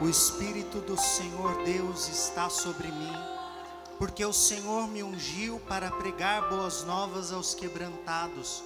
O Espírito do Senhor Deus está sobre mim, porque o Senhor me ungiu para pregar boas novas aos quebrantados.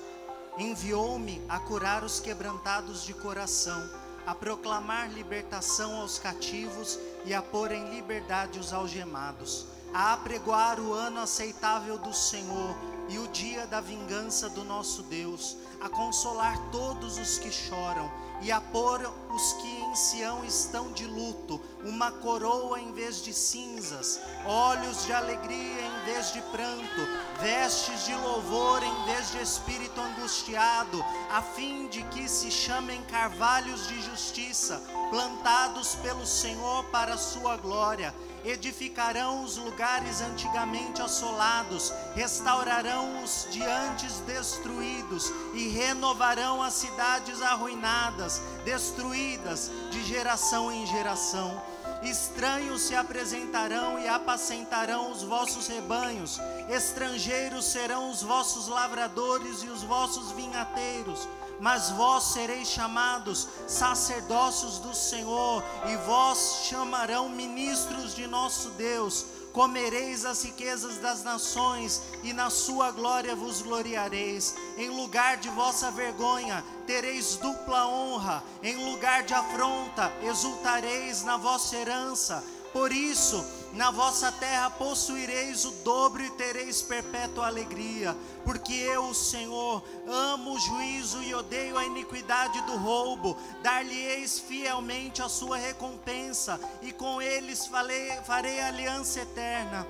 Enviou-me a curar os quebrantados de coração, a proclamar libertação aos cativos e a pôr em liberdade os algemados, a apregoar o ano aceitável do Senhor e o dia da vingança do nosso Deus, a consolar todos os que choram e a pôr os que em Sião estão de luto, uma coroa em vez de cinzas, olhos de alegria em vez de pranto, vestes de louvor em vez de espírito angustiado, a fim de que se chamem carvalhos de justiça, plantados pelo Senhor para a sua glória edificarão os lugares antigamente assolados, restaurarão os de antes destruídos e renovarão as cidades arruinadas, destruídas de geração em geração. Estranhos se apresentarão e apacentarão os vossos rebanhos, estrangeiros serão os vossos lavradores e os vossos vinhateiros mas vós sereis chamados sacerdócios do Senhor, e vós chamarão ministros de nosso Deus. Comereis as riquezas das nações, e na sua glória vos gloriareis. Em lugar de vossa vergonha, tereis dupla honra, em lugar de afronta, exultareis na vossa herança. Por isso, na vossa terra possuireis o dobro e tereis perpétua alegria, porque eu, o Senhor, amo o juízo e odeio a iniquidade do roubo. Dar-lhe-eis fielmente a sua recompensa, e com eles farei, farei aliança eterna.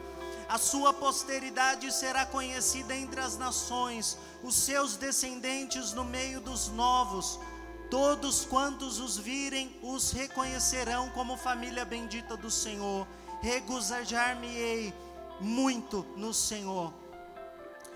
A sua posteridade será conhecida entre as nações, os seus descendentes no meio dos novos. Todos quantos os virem os reconhecerão como família bendita do Senhor regozijar-me-ei muito no Senhor.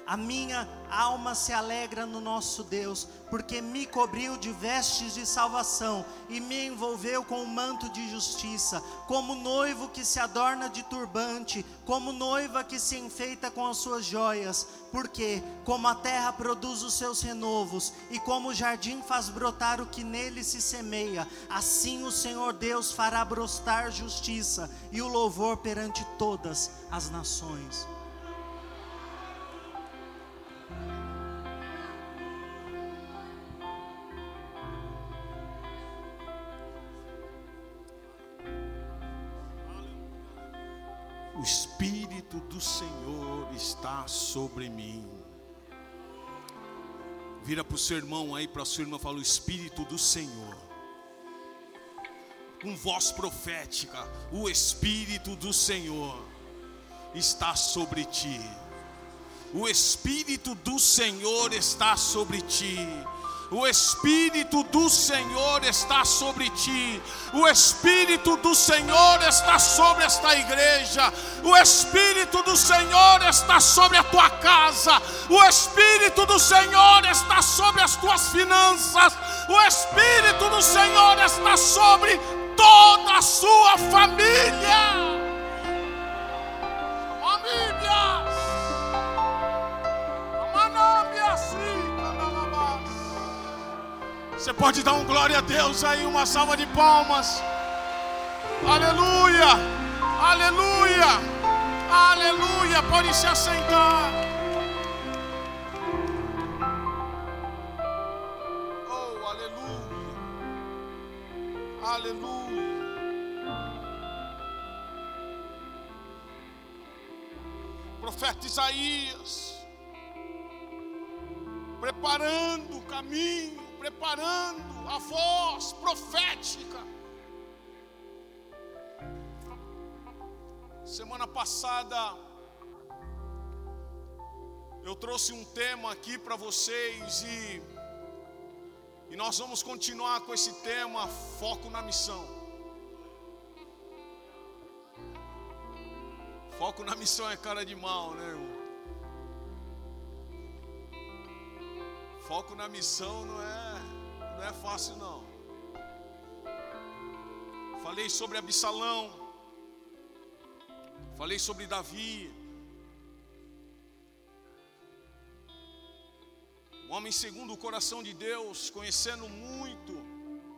A minha alma se alegra no nosso Deus, porque me cobriu de vestes de salvação e me envolveu com um manto de justiça, como noivo que se adorna de turbante, como noiva que se enfeita com as suas joias. Porque, como a terra produz os seus renovos e como o jardim faz brotar o que nele se semeia, assim o Senhor Deus fará brotar justiça e o louvor perante todas as nações. Do Senhor está sobre mim. Vira para o seu irmão aí, para a sua irmã, fala: O Espírito do Senhor, com voz profética, o Espírito do Senhor está sobre ti. O Espírito do Senhor está sobre ti o Espírito do Senhor está sobre ti, o Espírito do Senhor está sobre esta igreja, o Espírito do Senhor está sobre a tua casa, o Espírito do Senhor está sobre as tuas finanças, o Espírito do Senhor está sobre toda a sua família. Você pode dar um glória a Deus aí, uma salva de palmas. Aleluia, aleluia, aleluia. Pode se assentar. Oh, aleluia, aleluia. Profeta Isaías, preparando o caminho preparando a voz profética. Semana passada eu trouxe um tema aqui para vocês e, e nós vamos continuar com esse tema foco na missão. Foco na missão é cara de mal, né, irmão? Foco na missão não é, não é fácil não. Falei sobre Absalão. Falei sobre Davi. Um homem segundo o coração de Deus, conhecendo muito,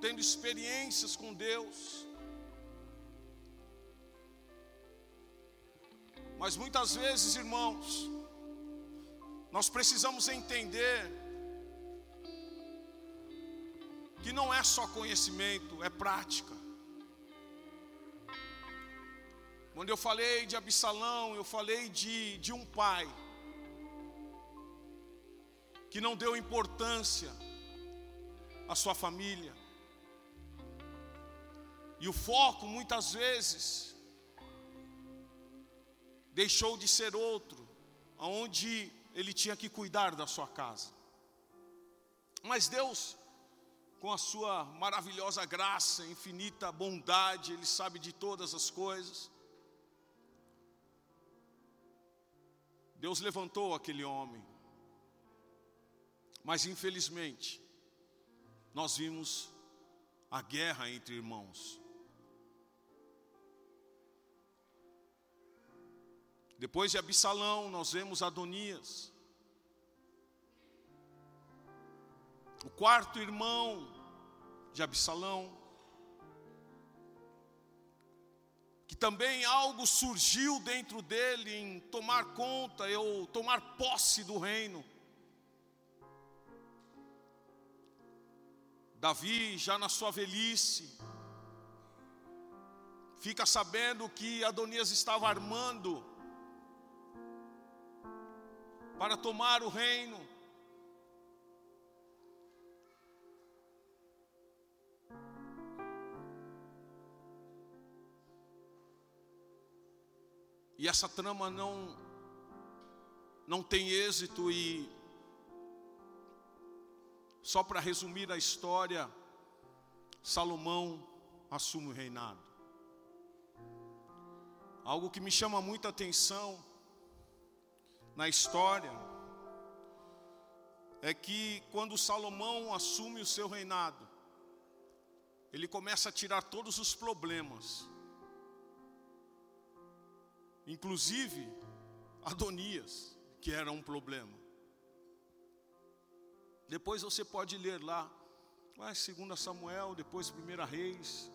tendo experiências com Deus. Mas muitas vezes, irmãos, nós precisamos entender que não é só conhecimento, é prática. Quando eu falei de Absalão, eu falei de, de um pai que não deu importância à sua família. E o foco, muitas vezes, deixou de ser outro, aonde ele tinha que cuidar da sua casa. Mas Deus, com a sua maravilhosa graça, infinita bondade, Ele sabe de todas as coisas. Deus levantou aquele homem, mas infelizmente, nós vimos a guerra entre irmãos. Depois de Absalão, nós vemos Adonias. O quarto irmão de Absalão. Que também algo surgiu dentro dele em tomar conta, eu tomar posse do reino. Davi, já na sua velhice, fica sabendo que Adonias estava armando para tomar o reino. E essa trama não não tem êxito e só para resumir a história, Salomão assume o reinado. Algo que me chama muita atenção na história é que quando Salomão assume o seu reinado, ele começa a tirar todos os problemas, inclusive Adonias, que era um problema. Depois você pode ler lá, vai segunda Samuel, depois primeira Reis,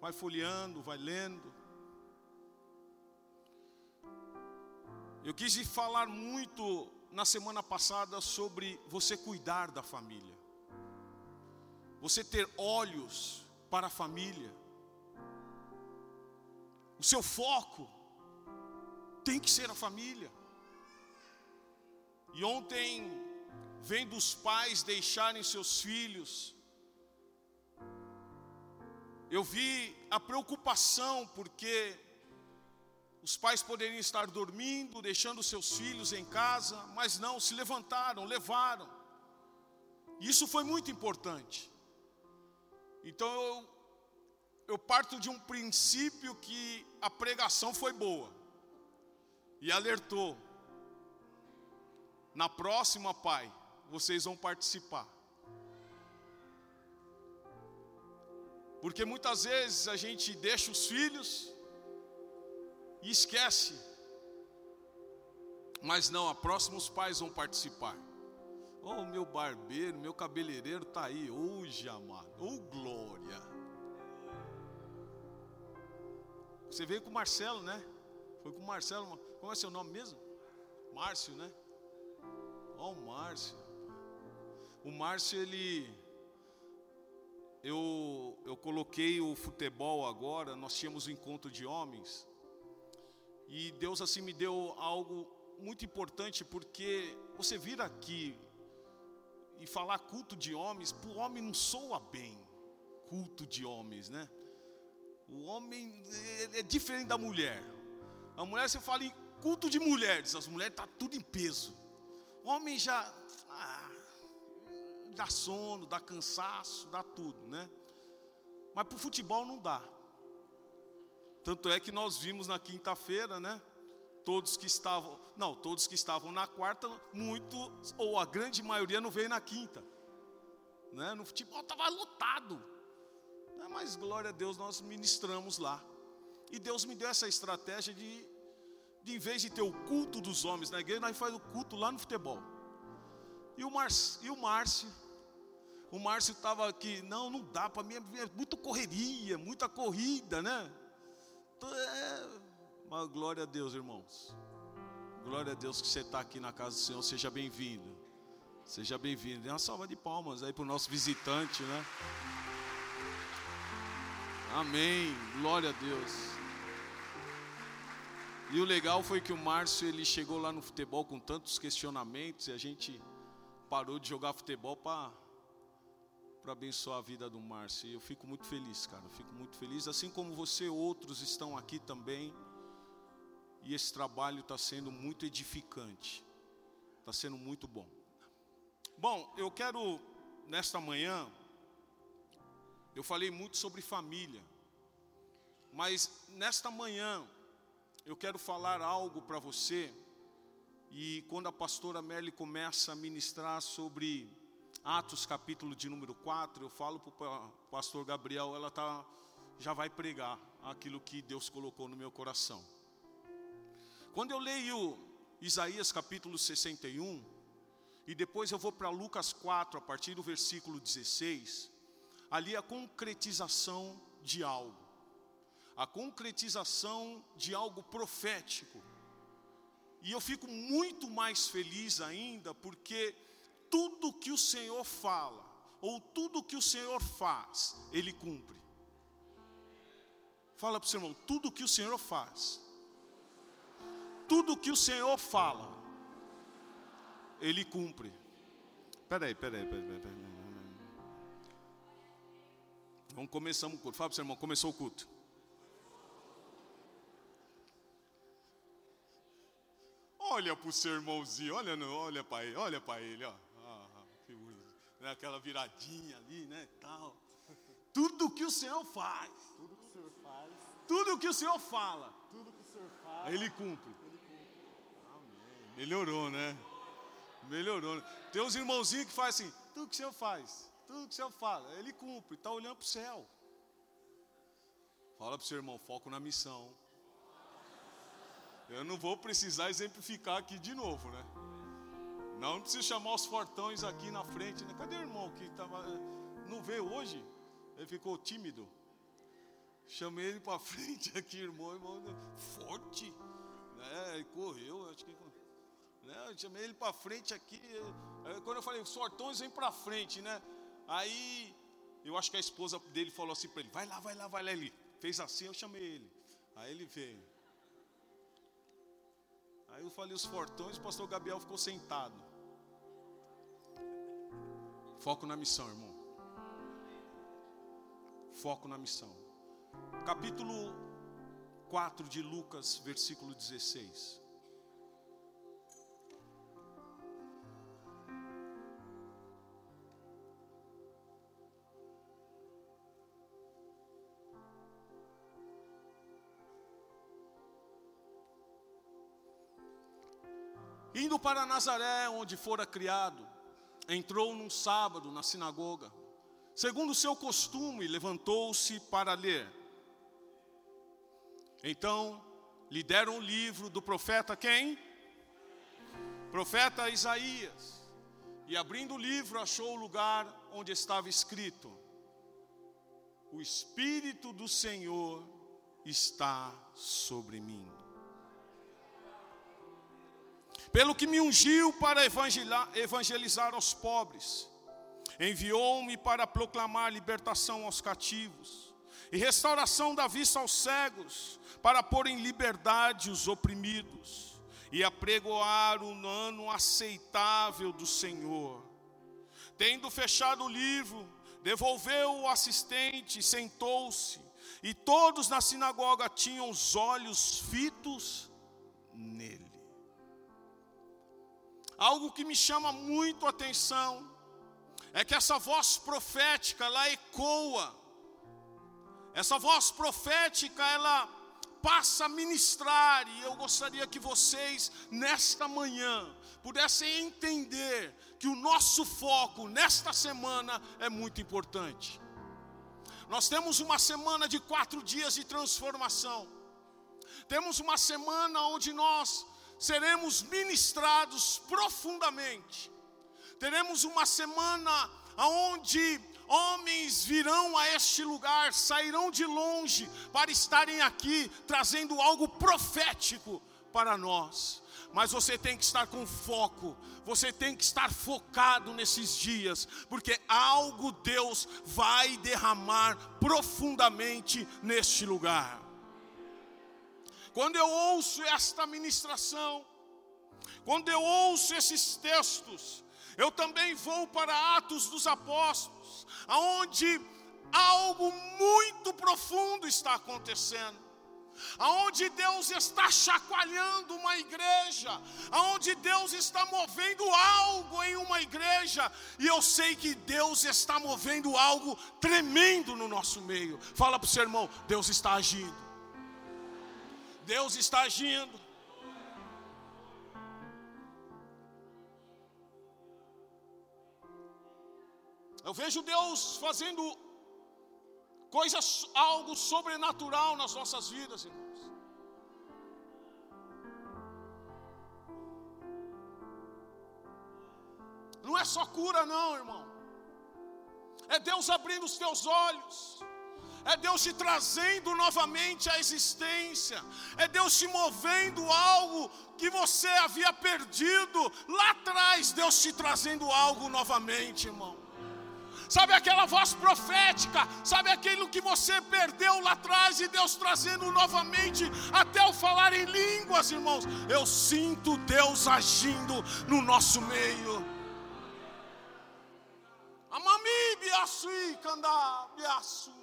vai folheando, vai lendo. Eu quis falar muito na semana passada sobre você cuidar da família. Você ter olhos para a família. O seu foco tem que ser a família. E ontem, vendo os pais deixarem seus filhos, eu vi a preocupação porque os pais poderiam estar dormindo, deixando seus filhos em casa, mas não, se levantaram, levaram. Isso foi muito importante. Então eu, eu parto de um princípio que a pregação foi boa e alertou. Na próxima, pai, vocês vão participar. Porque muitas vezes a gente deixa os filhos e esquece. Mas não, a próxima os pais vão participar. Oh, meu barbeiro, meu cabeleireiro está aí hoje, amado. Oh, glória. Você veio com o Marcelo, né? Foi com o Marcelo. Como é seu nome mesmo? Márcio, né? Oh, Márcio. O Márcio, ele. Eu, eu coloquei o futebol agora. Nós tínhamos um encontro de homens. E Deus assim me deu algo muito importante, porque você vir aqui e falar culto de homens, para o homem não soa bem, culto de homens, né? O homem é, é diferente da mulher. A mulher você fala em culto de mulheres, as mulheres tá tudo em peso. O homem já ah, dá sono, dá cansaço, dá tudo, né? Mas para o futebol não dá. Tanto é que nós vimos na quinta-feira, né? Todos que estavam, não, todos que estavam na quarta, muito, ou a grande maioria não veio na quinta. Né? No futebol estava lotado. Né? Mas glória a Deus, nós ministramos lá. E Deus me deu essa estratégia de, de em vez de ter o culto dos homens na igreja, nós faz o culto lá no futebol. E o, Márcio, e o Márcio, o Márcio estava aqui, não, não dá, para mim é, é muita correria, muita corrida, né? É, Mas glória a Deus, irmãos. Glória a Deus que você está aqui na casa do Senhor. Seja bem-vindo. Seja bem-vindo. Dê uma salva de palmas aí para o nosso visitante, né? Amém. Glória a Deus. E o legal foi que o Márcio ele chegou lá no futebol com tantos questionamentos e a gente parou de jogar futebol para para abençoar a vida do Márcio. E eu fico muito feliz, cara. Eu fico muito feliz, assim como você, outros estão aqui também. E esse trabalho está sendo muito edificante. Está sendo muito bom. Bom, eu quero nesta manhã eu falei muito sobre família. Mas nesta manhã eu quero falar algo para você. E quando a pastora Merle começa a ministrar sobre Atos capítulo de número 4, eu falo para o pastor Gabriel, ela tá, já vai pregar aquilo que Deus colocou no meu coração. Quando eu leio Isaías capítulo 61, e depois eu vou para Lucas 4, a partir do versículo 16, ali a concretização de algo, a concretização de algo profético. E eu fico muito mais feliz ainda, porque tudo que o Senhor fala, ou tudo que o Senhor faz, Ele cumpre. Fala para o seu irmão, tudo que o Senhor faz, tudo que o Senhor fala, Ele cumpre. Peraí, peraí, peraí, peraí. Vamos começamos o culto. Fala para o seu irmão, começou o culto. Olha para o seu irmãozinho, olha, olha para ele, olha para ele, ó. Ah, que bonito. Aquela viradinha ali, né, tal. Tudo que o Senhor faz. Tudo que o Senhor faz. Tudo que o Senhor fala. Tudo que o Senhor faz. Ele cumpre. Melhorou, né? Melhorou. Né? Tem uns irmãozinhos que fazem assim, tudo que o Senhor faz. Tudo que o Senhor fala, Ele cumpre, está olhando para o céu. Fala para o seu irmão, foco na missão. Eu não vou precisar exemplificar aqui de novo, né? Não, não preciso chamar os fortões aqui na frente. Né? Cadê o irmão que estava. Não veio hoje? Ele ficou tímido. Chamei ele para frente aqui, irmão, irmão, forte. Né? Ele correu, acho que. Né? Eu chamei ele para frente aqui. Quando eu falei, os fortões vêm para frente, né? Aí, eu acho que a esposa dele falou assim para ele: vai lá, vai lá, vai lá. Ele fez assim, eu chamei ele. Aí ele veio. Aí eu falei os fortões, o pastor Gabriel ficou sentado. Foco na missão, irmão. Foco na missão. Capítulo 4 de Lucas, versículo 16. Indo para Nazaré, onde fora criado, entrou num sábado na sinagoga. Segundo seu costume, levantou-se para ler. Então, lhe deram o livro do profeta quem? Profeta Isaías. E abrindo o livro, achou o lugar onde estava escrito: O Espírito do Senhor está sobre mim pelo que me ungiu para evangelizar aos pobres, enviou-me para proclamar libertação aos cativos e restauração da vista aos cegos, para pôr em liberdade os oprimidos e apregoar o ano aceitável do Senhor. Tendo fechado o livro, devolveu o assistente, sentou-se, e todos na sinagoga tinham os olhos fitos nele. Algo que me chama muito a atenção é que essa voz profética ela ecoa. Essa voz profética ela passa a ministrar e eu gostaria que vocês nesta manhã pudessem entender que o nosso foco nesta semana é muito importante. Nós temos uma semana de quatro dias de transformação. Temos uma semana onde nós seremos ministrados profundamente. Teremos uma semana onde homens virão a este lugar, sairão de longe para estarem aqui trazendo algo profético para nós. Mas você tem que estar com foco, você tem que estar focado nesses dias, porque algo Deus vai derramar profundamente neste lugar. Quando eu ouço esta ministração, quando eu ouço esses textos, eu também vou para Atos dos Apóstolos, aonde algo muito profundo está acontecendo. Aonde Deus está chacoalhando uma igreja, aonde Deus está movendo algo em uma igreja, e eu sei que Deus está movendo algo tremendo no nosso meio. Fala para o seu irmão: Deus está agindo. Deus está agindo. Eu vejo Deus fazendo coisas, algo sobrenatural nas nossas vidas, irmãos. Não é só cura, não, irmão. É Deus abrindo os teus olhos. É Deus te trazendo novamente à existência. É Deus te movendo algo que você havia perdido lá atrás. Deus te trazendo algo novamente, irmão. Sabe aquela voz profética? Sabe aquilo que você perdeu lá atrás e Deus trazendo novamente até o falar em línguas, irmãos? Eu sinto Deus agindo no nosso meio. Amami biaçui, candá, biaçu.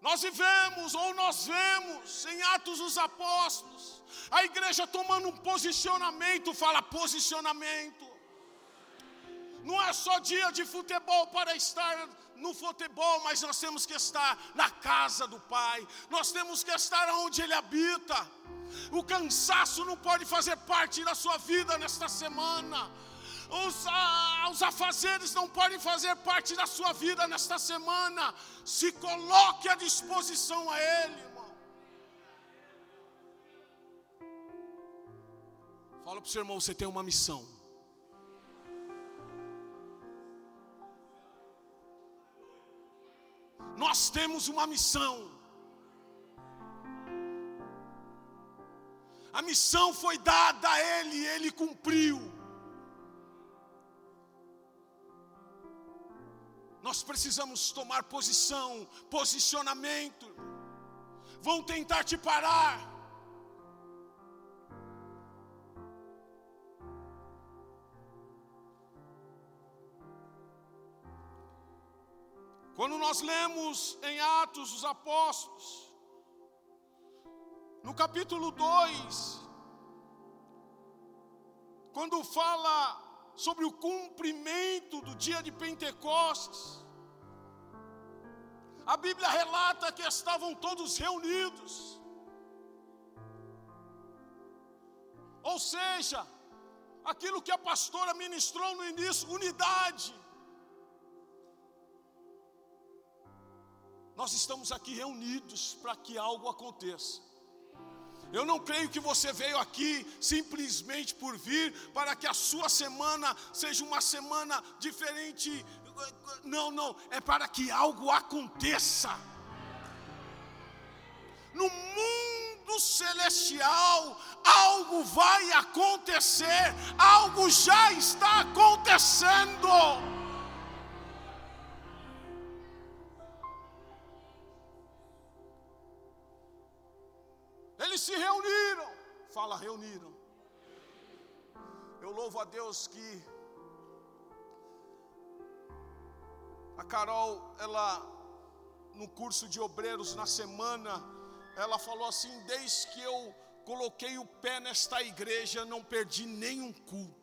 Nós vivemos, ou nós vemos, em Atos dos Apóstolos, a igreja tomando um posicionamento, fala posicionamento. Não é só dia de futebol para estar no futebol, mas nós temos que estar na casa do Pai, nós temos que estar onde Ele habita. O cansaço não pode fazer parte da sua vida nesta semana os, os afazeres não podem fazer parte da sua vida nesta semana. Se coloque à disposição a Ele, irmão. Fala para o seu irmão: você tem uma missão. Nós temos uma missão. A missão foi dada a Ele Ele cumpriu. Nós precisamos tomar posição, posicionamento. Vão tentar te parar. Quando nós lemos em Atos dos Apóstolos, no capítulo 2, quando fala sobre o cumprimento do dia de Pentecostes. A Bíblia relata que estavam todos reunidos. Ou seja, aquilo que a pastora ministrou no início, unidade. Nós estamos aqui reunidos para que algo aconteça. Eu não creio que você veio aqui simplesmente por vir para que a sua semana seja uma semana diferente. Não, não, é para que algo aconteça. No mundo celestial, algo vai acontecer, algo já está acontecendo. Se reuniram. Fala, reuniram. Eu louvo a Deus que a Carol, ela no curso de obreiros na semana, ela falou assim: desde que eu coloquei o pé nesta igreja, não perdi nenhum culto.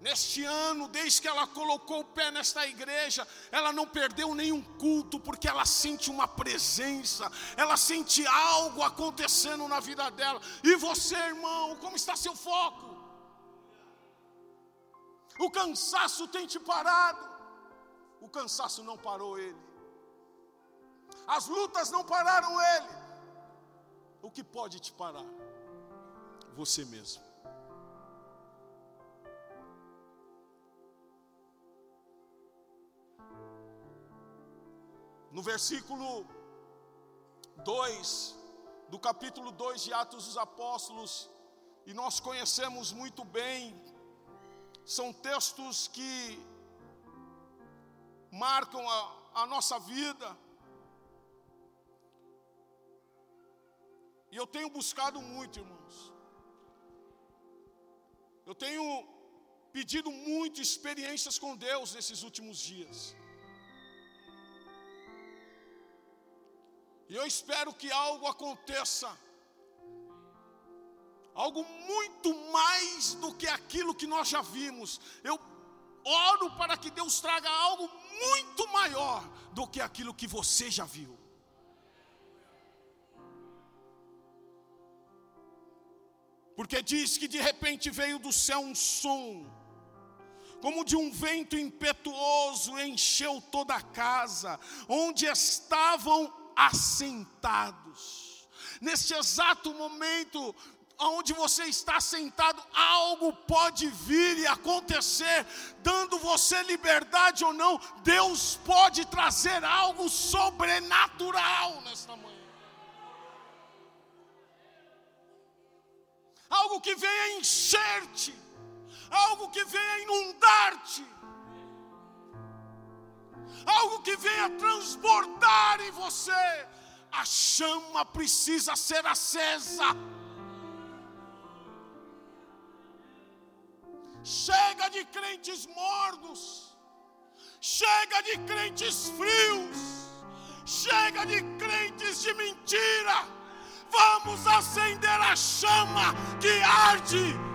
Neste ano, desde que ela colocou o pé nesta igreja, ela não perdeu nenhum culto, porque ela sente uma presença, ela sente algo acontecendo na vida dela. E você, irmão, como está seu foco? O cansaço tem te parado, o cansaço não parou ele, as lutas não pararam ele. O que pode te parar? Você mesmo. No versículo 2 do capítulo 2 de Atos dos Apóstolos, e nós conhecemos muito bem, são textos que marcam a, a nossa vida. E eu tenho buscado muito, irmãos. Eu tenho pedido muito experiências com Deus nesses últimos dias. E eu espero que algo aconteça, algo muito mais do que aquilo que nós já vimos. Eu oro para que Deus traga algo muito maior do que aquilo que você já viu. Porque diz que de repente veio do céu um som, como de um vento impetuoso, encheu toda a casa, onde estavam assentados. Neste exato momento, onde você está sentado, algo pode vir e acontecer, dando você liberdade ou não, Deus pode trazer algo sobrenatural nesta manhã. Algo que venha encher-te, algo que venha inundar-te algo que venha transbordar em você. A chama precisa ser acesa. Chega de crentes mornos, chega de crentes frios, chega de crentes de mentira. Vamos acender a chama que arde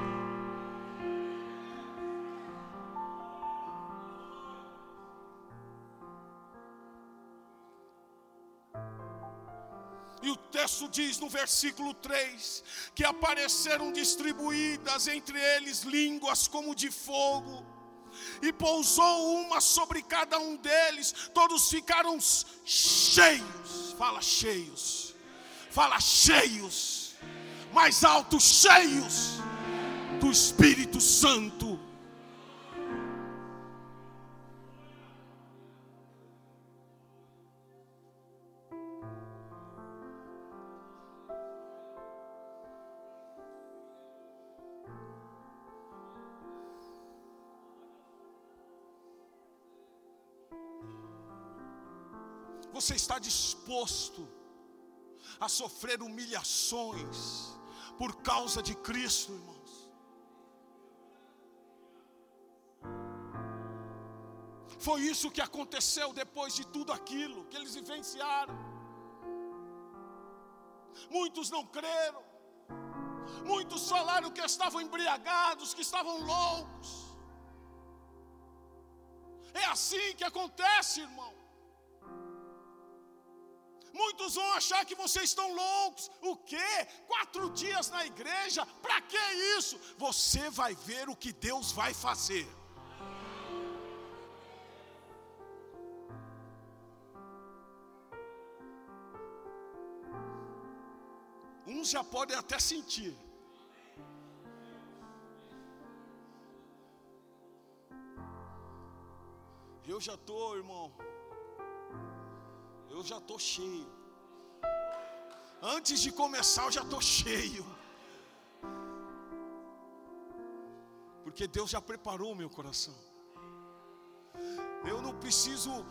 texto diz no versículo 3: que apareceram distribuídas entre eles línguas como de fogo, e pousou uma sobre cada um deles, todos ficaram cheios, fala cheios, fala cheios, mais alto, cheios do Espírito Santo. Disposto a sofrer humilhações por causa de Cristo, irmãos? Foi isso que aconteceu depois de tudo aquilo que eles vivenciaram. Muitos não creram, muitos falaram que estavam embriagados, que estavam loucos. É assim que acontece, irmão. Muitos vão achar que vocês estão loucos. O quê? Quatro dias na igreja? Para que isso? Você vai ver o que Deus vai fazer. Uns já podem até sentir. Eu já estou, irmão eu já estou cheio. Antes de começar, eu já estou cheio. Porque Deus já preparou o meu coração. Eu não preciso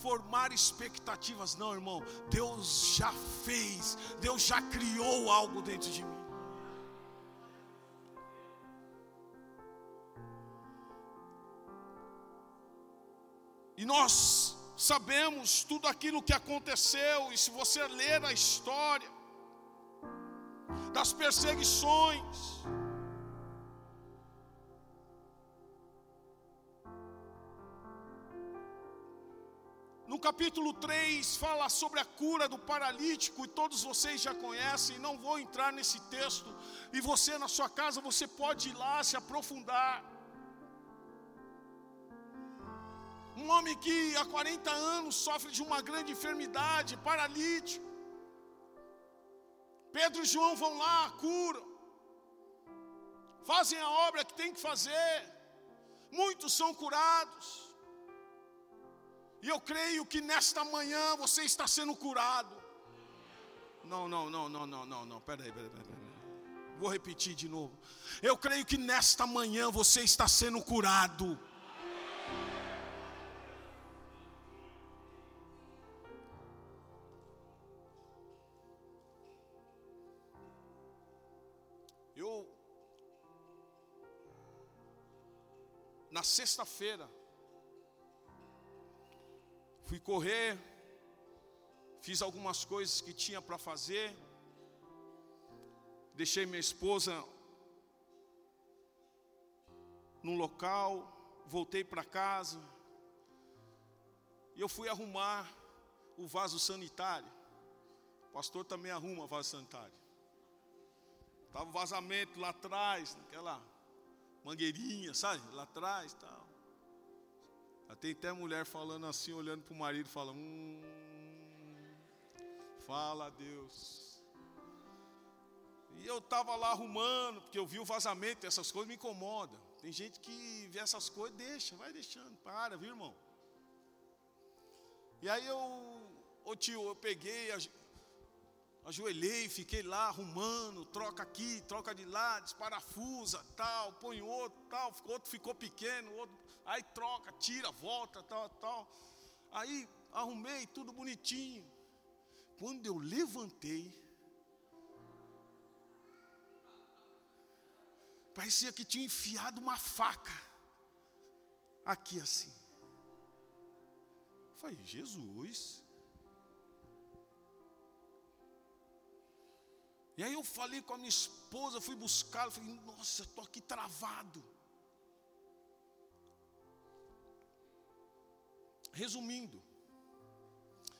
formar expectativas, não, irmão. Deus já fez, Deus já criou algo dentro de mim. E nós sabemos tudo aquilo que aconteceu, e se você ler a história das perseguições, No capítulo 3 fala sobre a cura do paralítico, e todos vocês já conhecem, não vou entrar nesse texto, e você na sua casa, você pode ir lá se aprofundar. Um homem que há 40 anos sofre de uma grande enfermidade, paralítico. Pedro e João vão lá, curam, fazem a obra que tem que fazer, muitos são curados. E eu creio que nesta manhã você está sendo curado. Não, não, não, não, não, não, não. Peraí, peraí, peraí. Vou repetir de novo. Eu creio que nesta manhã você está sendo curado. Na sexta-feira fui correr, fiz algumas coisas que tinha para fazer. Deixei minha esposa num local, voltei para casa. E eu fui arrumar o vaso sanitário. O pastor também arruma vaso sanitário. Estava o vazamento lá atrás, naquela mangueirinha, sabe? Lá atrás tal. Tem até mulher falando assim, olhando para o marido, fala, hum, fala a Deus. E eu estava lá arrumando, porque eu vi o vazamento, essas coisas me incomodam. Tem gente que vê essas coisas, deixa, vai deixando, para, viu irmão? E aí eu, ô tio, eu peguei, ajoelhei, fiquei lá arrumando, troca aqui, troca de lá, desparafusa, tal, põe outro, tal, outro ficou pequeno, outro, aí troca, tira, volta, tal, tal. Aí arrumei tudo bonitinho. Quando eu levantei, Parecia que tinha enfiado uma faca aqui assim. Falei, Jesus. E aí eu falei com a minha esposa, fui buscar, falei, nossa, estou aqui travado. Resumindo,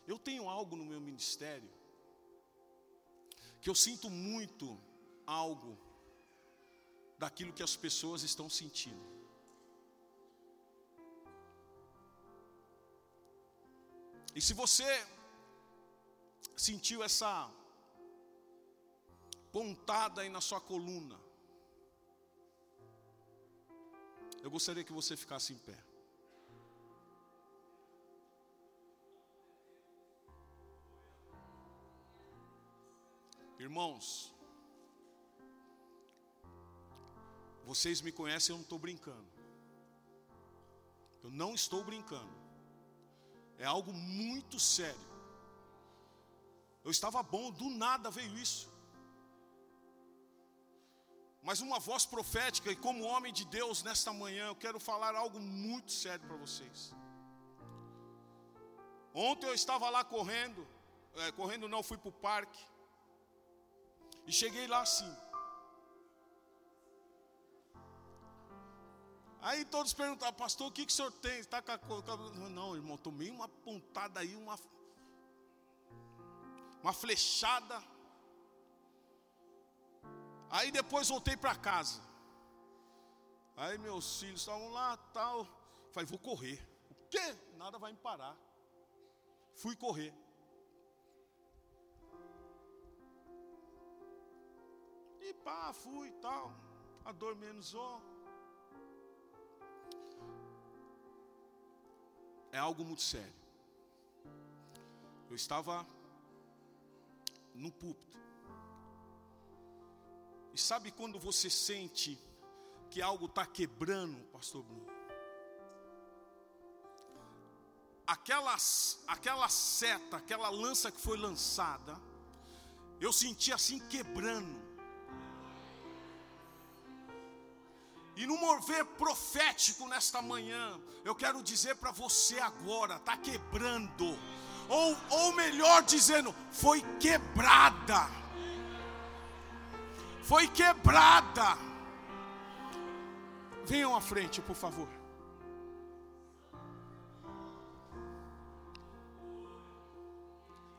eu tenho algo no meu ministério que eu sinto muito algo daquilo que as pessoas estão sentindo. E se você sentiu essa pontada aí na sua coluna, eu gostaria que você ficasse em pé. Irmãos, Vocês me conhecem, eu não estou brincando. Eu não estou brincando. É algo muito sério. Eu estava bom, do nada veio isso. Mas uma voz profética, e como homem de Deus nesta manhã, eu quero falar algo muito sério para vocês. Ontem eu estava lá correndo, é, correndo não, fui para o parque, e cheguei lá assim. Aí todos perguntavam, pastor, o que, que o senhor tem? Está com a... Não, irmão, tomei uma pontada aí, uma, uma flechada. Aí depois voltei para casa. Aí meus filhos estavam lá, tal. Falei, vou correr. O quê? Nada vai me parar. Fui correr. E pá, fui tal. A dor menos é algo muito sério. Eu estava no púlpito. E sabe quando você sente que algo está quebrando, pastor Bruno? Aquela, aquela seta, aquela lança que foi lançada, eu senti assim quebrando. E no mover profético nesta manhã, eu quero dizer para você agora, está quebrando, ou, ou melhor dizendo, foi quebrada. Foi quebrada. Venham à frente, por favor.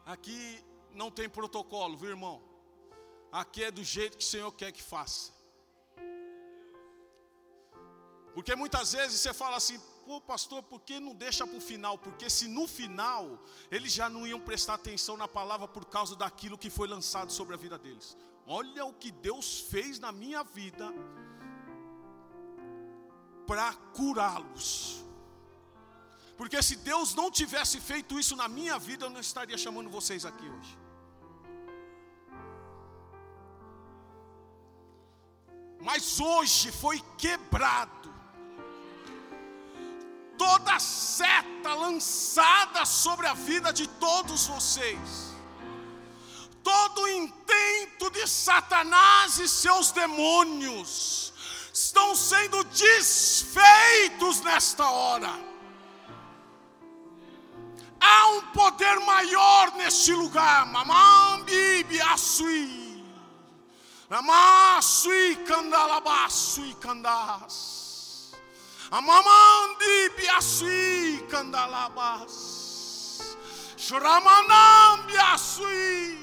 Aqui não tem protocolo, viu irmão? Aqui é do jeito que o Senhor quer que faça. Porque muitas vezes você fala assim, pô pastor, por que não deixa para o final? Porque se no final eles já não iam prestar atenção na palavra por causa daquilo que foi lançado sobre a vida deles. Olha o que Deus fez na minha vida para curá-los, Porque se Deus não tivesse feito isso na minha vida, eu não estaria chamando vocês aqui hoje. Mas hoje foi quebrado toda seta lançada sobre a vida de todos vocês, todo intento de Satanás e seus demônios estão sendo desfeitos nesta hora. Há um poder maior neste lugar. Mamambi biasui. Namasui candalabasui candas. Amamandi biasui candalabas. Shramanam biasui.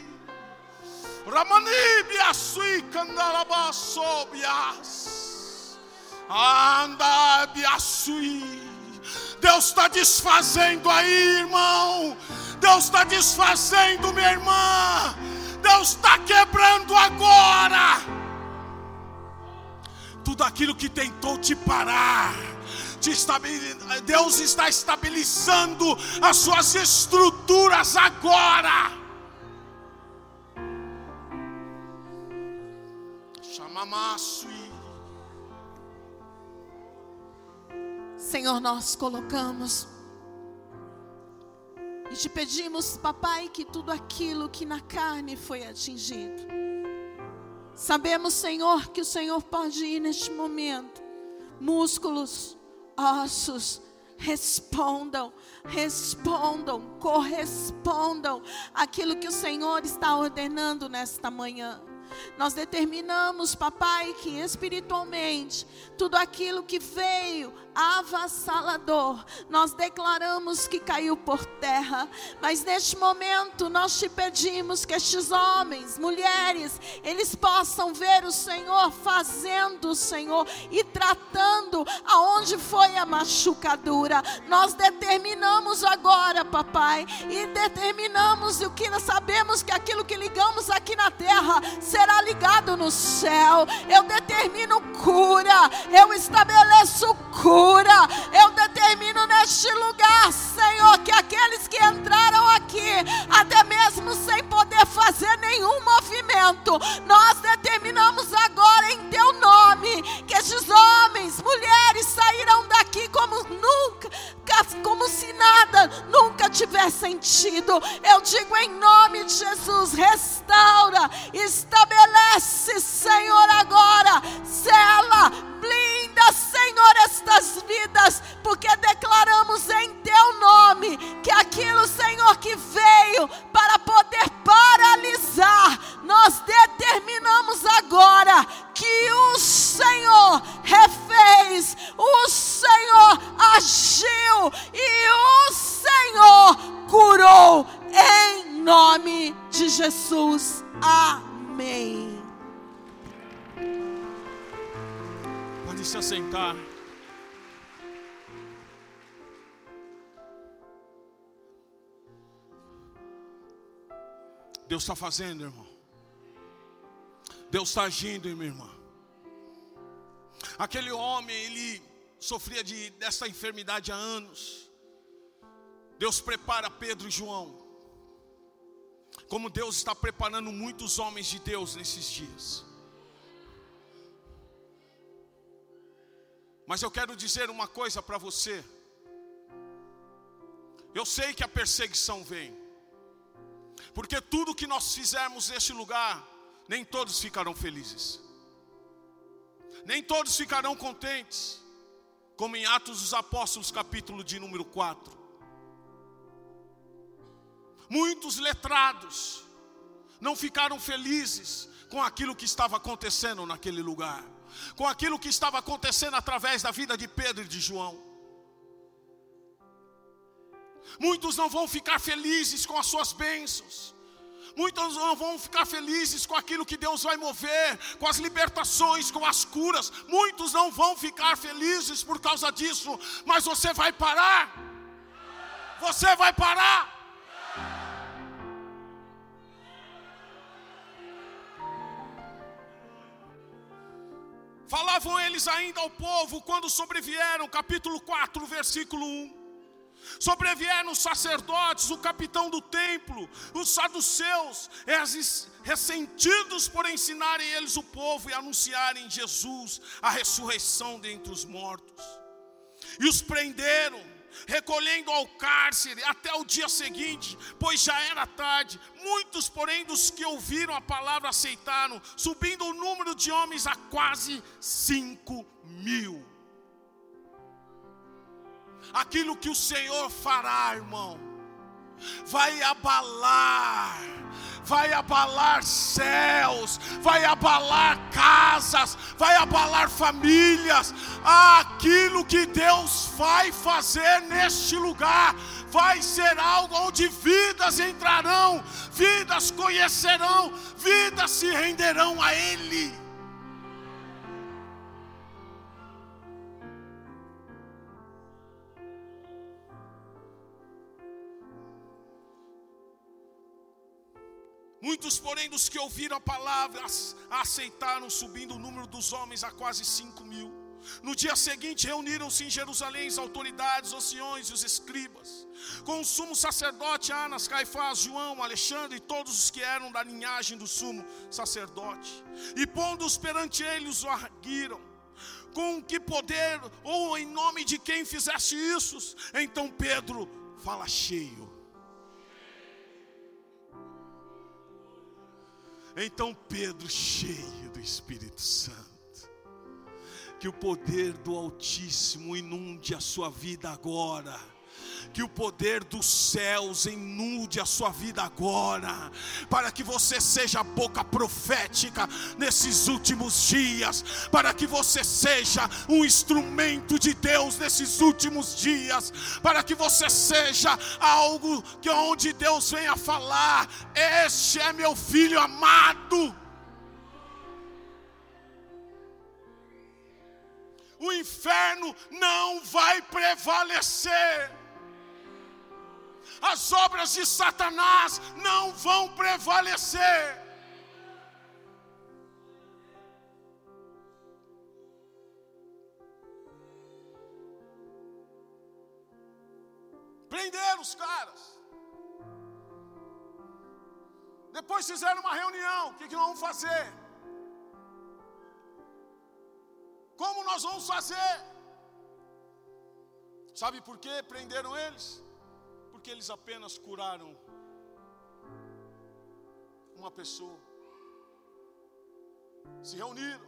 Ramani biasui candalabaso bias. Anda biasui. Deus está desfazendo aí, irmão. Deus está desfazendo, minha irmã. Deus está quebrando agora. Tudo aquilo que tentou te parar. Deus está estabilizando as suas estruturas agora. Chama Senhor, nós colocamos e te pedimos, papai, que tudo aquilo que na carne foi atingido. Sabemos, Senhor, que o Senhor pode ir neste momento. Músculos, ossos, respondam, respondam, correspondam aquilo que o Senhor está ordenando nesta manhã. Nós determinamos, papai, que espiritualmente tudo aquilo que veio avassalador, nós declaramos que caiu por terra. Mas neste momento nós te pedimos que estes homens, mulheres, eles possam ver o Senhor fazendo o Senhor e tratando aonde foi a machucadura. Nós determinamos agora, papai, e determinamos o que sabemos que aquilo que ligamos aqui na terra será ligado no céu. Eu determino cura, eu estabeleço cura cura. Eu determino neste lugar, Senhor, que aqueles que entraram aqui, até mesmo sem poder fazer nenhum movimento, nós determinamos agora em teu nome que estes homens, mulheres sairão daqui como nunca, como se nada nunca tivesse sentido. Eu digo em nome de Jesus, restaura, estabelece, Senhor, agora, cela, blinda, Senhor, estas vidas, porque declaramos em teu nome que aquilo, Senhor, que veio para poder paralisar, nós determinamos agora que o Senhor refez, o Senhor agiu e o Senhor curou em nome de Jesus. Amém. Pode se assentar. Deus está fazendo, irmão. Deus está agindo, minha irmã. Aquele homem, ele sofria de, dessa enfermidade há anos. Deus prepara Pedro e João. Como Deus está preparando muitos homens de Deus nesses dias. Mas eu quero dizer uma coisa para você. Eu sei que a perseguição vem. Porque tudo que nós fizermos neste lugar, nem todos ficarão felizes. Nem todos ficarão contentes. Como em Atos dos Apóstolos, capítulo de número 4. Muitos letrados não ficaram felizes com aquilo que estava acontecendo naquele lugar, com aquilo que estava acontecendo através da vida de Pedro e de João. Muitos não vão ficar felizes com as suas bênçãos. Muitos não vão ficar felizes com aquilo que Deus vai mover, com as libertações, com as curas. Muitos não vão ficar felizes por causa disso, mas você vai parar. Você vai parar. Falavam eles ainda ao povo quando sobrevieram, capítulo 4, versículo 1. Sobrevieram os sacerdotes, o capitão do templo, os saduceus, ressentidos por ensinarem eles o povo e anunciarem Jesus, a ressurreição dentre os mortos. E os prenderam, recolhendo ao cárcere até o dia seguinte, pois já era tarde. Muitos, porém, dos que ouviram a palavra aceitaram, subindo o número de homens a quase cinco mil. Aquilo que o Senhor fará, irmão, vai abalar vai abalar céus, vai abalar casas, vai abalar famílias. Aquilo que Deus vai fazer neste lugar vai ser algo onde vidas entrarão, vidas conhecerão, vidas se renderão a Ele. Muitos, porém, dos que ouviram a palavra, aceitaram, subindo o número dos homens a quase cinco mil. No dia seguinte, reuniram-se em Jerusalém as autoridades, os anciões e os escribas, com o sumo sacerdote Anas, Caifás, João, Alexandre e todos os que eram da linhagem do sumo sacerdote. E pondo-os perante eles, os arguiram. Com que poder ou em nome de quem fizeste isso? Então Pedro fala cheio Então Pedro, cheio do Espírito Santo, que o poder do Altíssimo inunde a sua vida agora que o poder dos céus inunde a sua vida agora, para que você seja boca profética nesses últimos dias, para que você seja um instrumento de Deus nesses últimos dias, para que você seja algo que onde Deus venha falar: Este é meu filho amado. o inferno não vai prevalecer as obras de Satanás não vão prevalecer. Prenderam os caras. Depois fizeram uma reunião. O que, que nós vamos fazer? Como nós vamos fazer? Sabe por que prenderam eles? Porque eles apenas curaram uma pessoa. Se reuniram.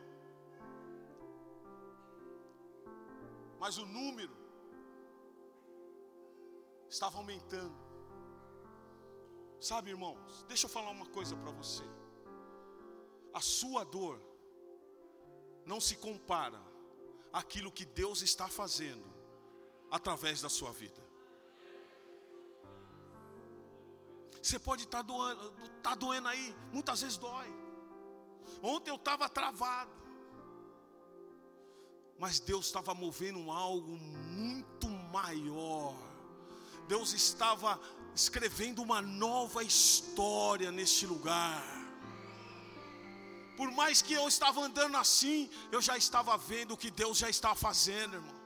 Mas o número estava aumentando. Sabe, irmãos, deixa eu falar uma coisa para você. A sua dor não se compara àquilo que Deus está fazendo através da sua vida. Você pode estar tá doendo, tá doendo aí, muitas vezes dói. Ontem eu estava travado. Mas Deus estava movendo algo muito maior. Deus estava escrevendo uma nova história neste lugar. Por mais que eu estava andando assim, eu já estava vendo o que Deus já está fazendo, irmão.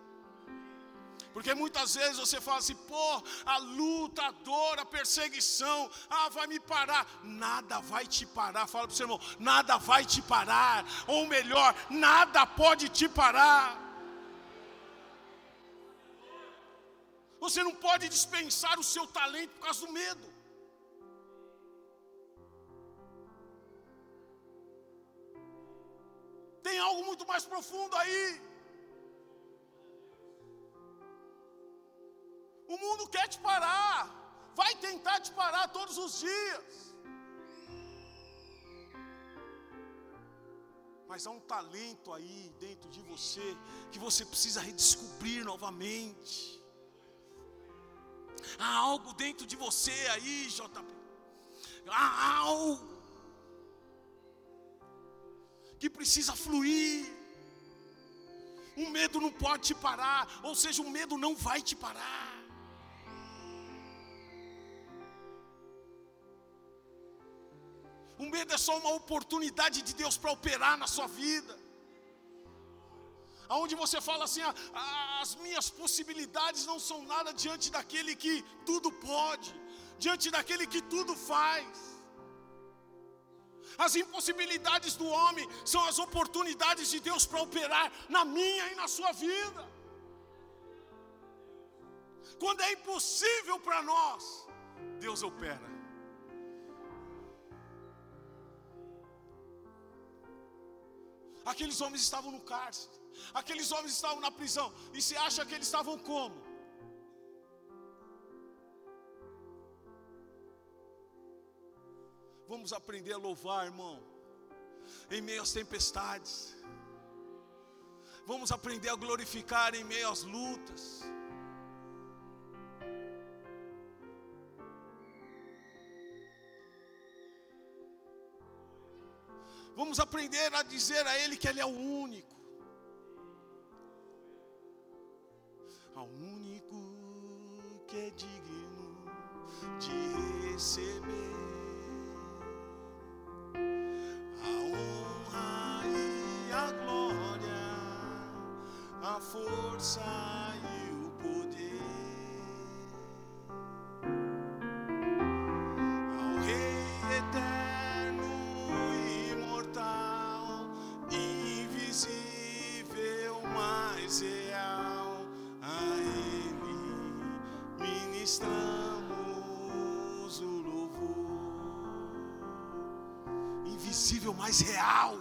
Porque muitas vezes você fala assim, pô, a luta, a dor, a perseguição, ah, vai me parar. Nada vai te parar. Fala para o seu irmão, nada vai te parar. Ou melhor, nada pode te parar. Você não pode dispensar o seu talento por causa do medo. Tem algo muito mais profundo aí. O mundo quer te parar, vai tentar te parar todos os dias. Mas há um talento aí dentro de você que você precisa redescobrir novamente. Há algo dentro de você aí, JP. Há algo que precisa fluir. O medo não pode te parar, ou seja, o medo não vai te parar. O medo é só uma oportunidade de Deus para operar na sua vida. Aonde você fala assim: ah, as minhas possibilidades não são nada diante daquele que tudo pode, diante daquele que tudo faz. As impossibilidades do homem são as oportunidades de Deus para operar na minha e na sua vida. Quando é impossível para nós, Deus opera. Aqueles homens estavam no cárcere, aqueles homens estavam na prisão, e se acha que eles estavam como? Vamos aprender a louvar, irmão, em meio às tempestades. Vamos aprender a glorificar em meio às lutas. Vamos aprender a dizer a Ele que Ele é o único. Ao único que é digno de receber a honra e a glória, a força e Invisível, mais real.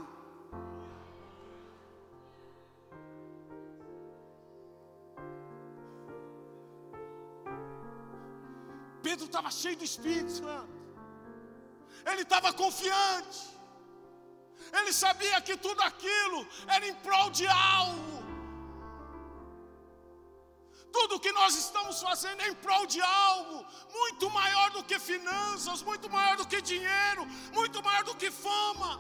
Pedro estava cheio do Espírito Santo. Ele estava confiante. Ele sabia que tudo aquilo era em prol de algo. Tudo que nós estamos fazendo é em prol de algo muito maior do que finanças, muito maior do que dinheiro, muito maior do que fama.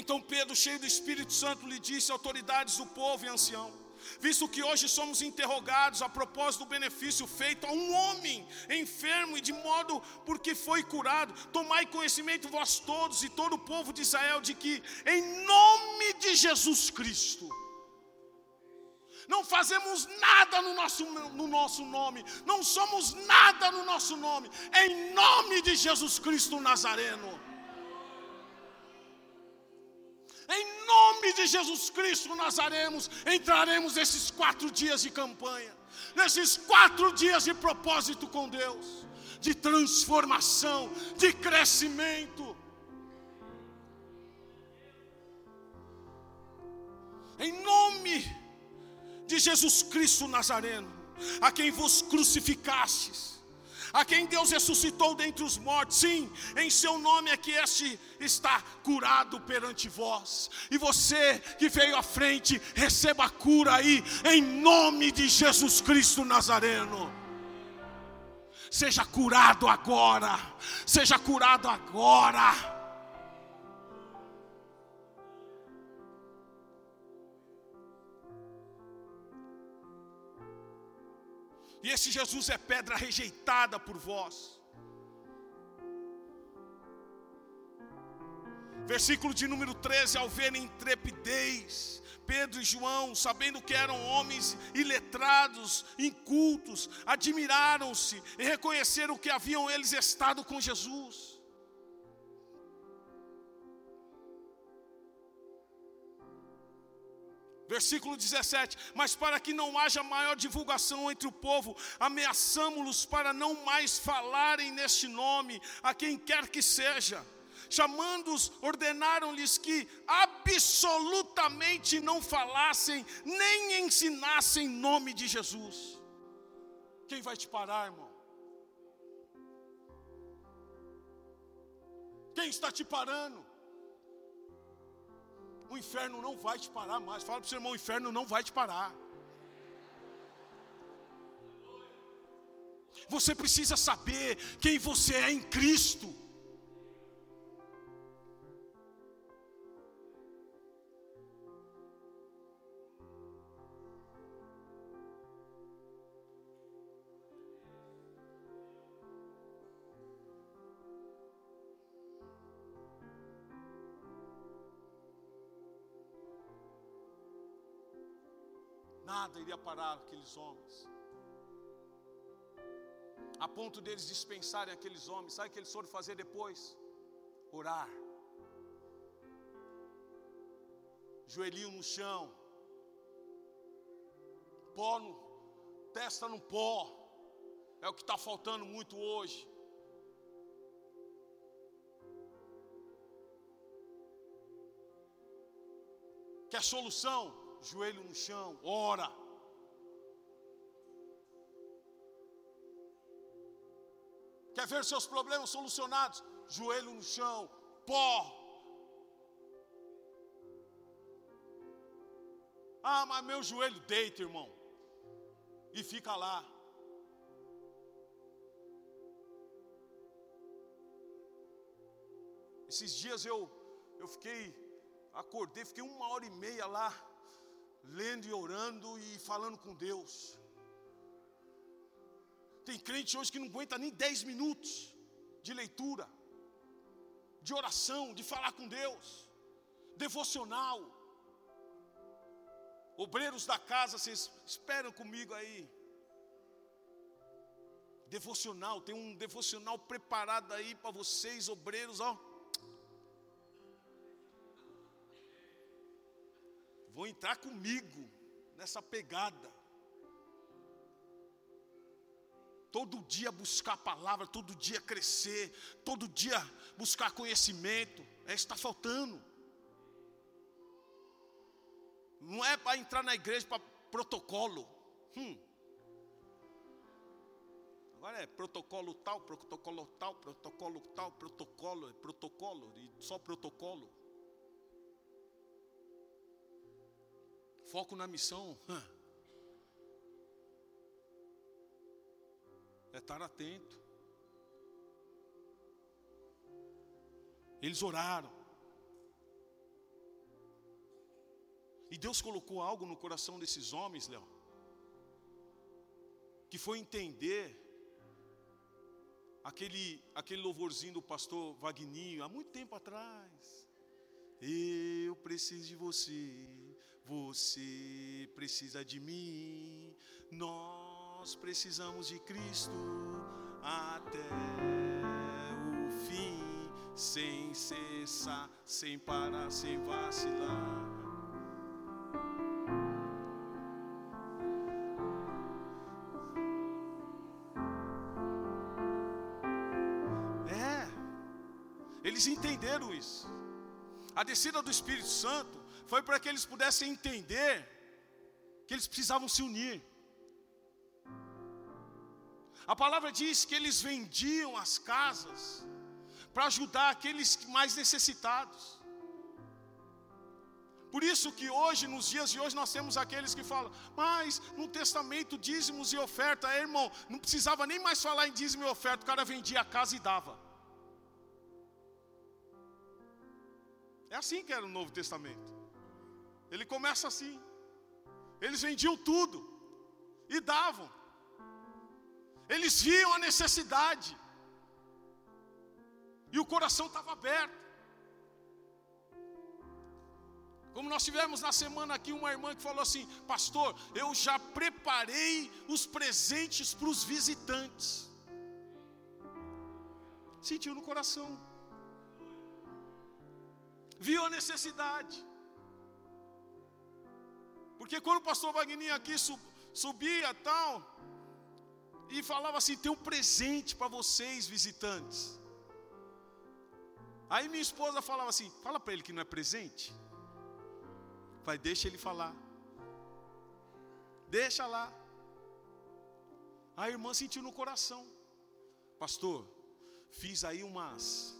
Então Pedro, cheio do Espírito Santo, lhe disse: autoridades do povo e ancião, visto que hoje somos interrogados a propósito do benefício feito a um homem enfermo e de modo porque foi curado, tomai conhecimento vós todos e todo o povo de Israel de que, em nome de Jesus Cristo, não fazemos nada no nosso, no nosso nome, não somos nada no nosso nome, em nome de Jesus Cristo Nazareno. Em nome de Jesus Cristo Nazaremos, entraremos nesses quatro dias de campanha, nesses quatro dias de propósito com Deus, de transformação, de crescimento. Em nome de Jesus Cristo Nazareno, a quem vos crucificastes, a quem Deus ressuscitou dentre os mortos, sim, em seu nome é que este está curado perante vós. E você que veio à frente, receba a cura aí, em nome de Jesus Cristo Nazareno. Seja curado agora, seja curado agora. E esse Jesus é pedra rejeitada por vós. Versículo de número 13: Ao verem intrepidez, Pedro e João, sabendo que eram homens iletrados, incultos, admiraram-se e reconheceram que haviam eles estado com Jesus. Versículo 17: Mas para que não haja maior divulgação entre o povo, ameaçamo-los para não mais falarem neste nome a quem quer que seja. Chamando-os, ordenaram-lhes que absolutamente não falassem, nem ensinassem nome de Jesus. Quem vai te parar, irmão? Quem está te parando? O inferno não vai te parar mais. Fala para o seu irmão: o inferno não vai te parar. Você precisa saber quem você é em Cristo. Iria parar aqueles homens. A ponto deles dispensarem aqueles homens. Sabe o que eles foram fazer depois? Orar. Joelhinho no chão. Pó no, testa no pó. É o que está faltando muito hoje. Quer solução? Joelho no chão, ora. Quer ver seus problemas solucionados? Joelho no chão, pó. Ah, mas meu joelho deita, irmão. E fica lá. Esses dias eu, eu fiquei acordei, fiquei uma hora e meia lá, lendo e orando e falando com Deus. Tem crente hoje que não aguenta nem 10 minutos de leitura, de oração, de falar com Deus, devocional. Obreiros da casa, vocês esperam comigo aí. Devocional, tem um devocional preparado aí para vocês, obreiros, ó. vão entrar comigo nessa pegada. Todo dia buscar a palavra, todo dia crescer, todo dia buscar conhecimento, é isso que está faltando. Não é para entrar na igreja para protocolo. Hum. Agora é protocolo tal, protocolo tal, protocolo tal, protocolo, é protocolo, e só protocolo. Foco na missão. É estar atento. Eles oraram. E Deus colocou algo no coração desses homens, Léo, que foi entender aquele, aquele louvorzinho do pastor Vagninho, há muito tempo atrás. Eu preciso de você, você precisa de mim, nós precisamos de Cristo até o fim, sem cessar, sem parar, sem vacilar. É, eles entenderam isso. A descida do Espírito Santo foi para que eles pudessem entender que eles precisavam se unir. A palavra diz que eles vendiam as casas para ajudar aqueles mais necessitados. Por isso que hoje, nos dias de hoje, nós temos aqueles que falam, mas no testamento dízimos e oferta, é, irmão, não precisava nem mais falar em dízimo e oferta, o cara vendia a casa e dava. É assim que era o Novo Testamento. Ele começa assim. Eles vendiam tudo e davam. Eles viam a necessidade. E o coração estava aberto. Como nós tivemos na semana aqui uma irmã que falou assim: Pastor, eu já preparei os presentes para os visitantes. Sentiu no coração viu a necessidade. Porque quando o pastor Wagner aqui subia tal, e falava assim: tem um presente para vocês, visitantes. Aí minha esposa falava assim: fala para ele que não é presente. Vai, deixa ele falar. Deixa lá. A irmã sentiu no coração: Pastor, fiz aí umas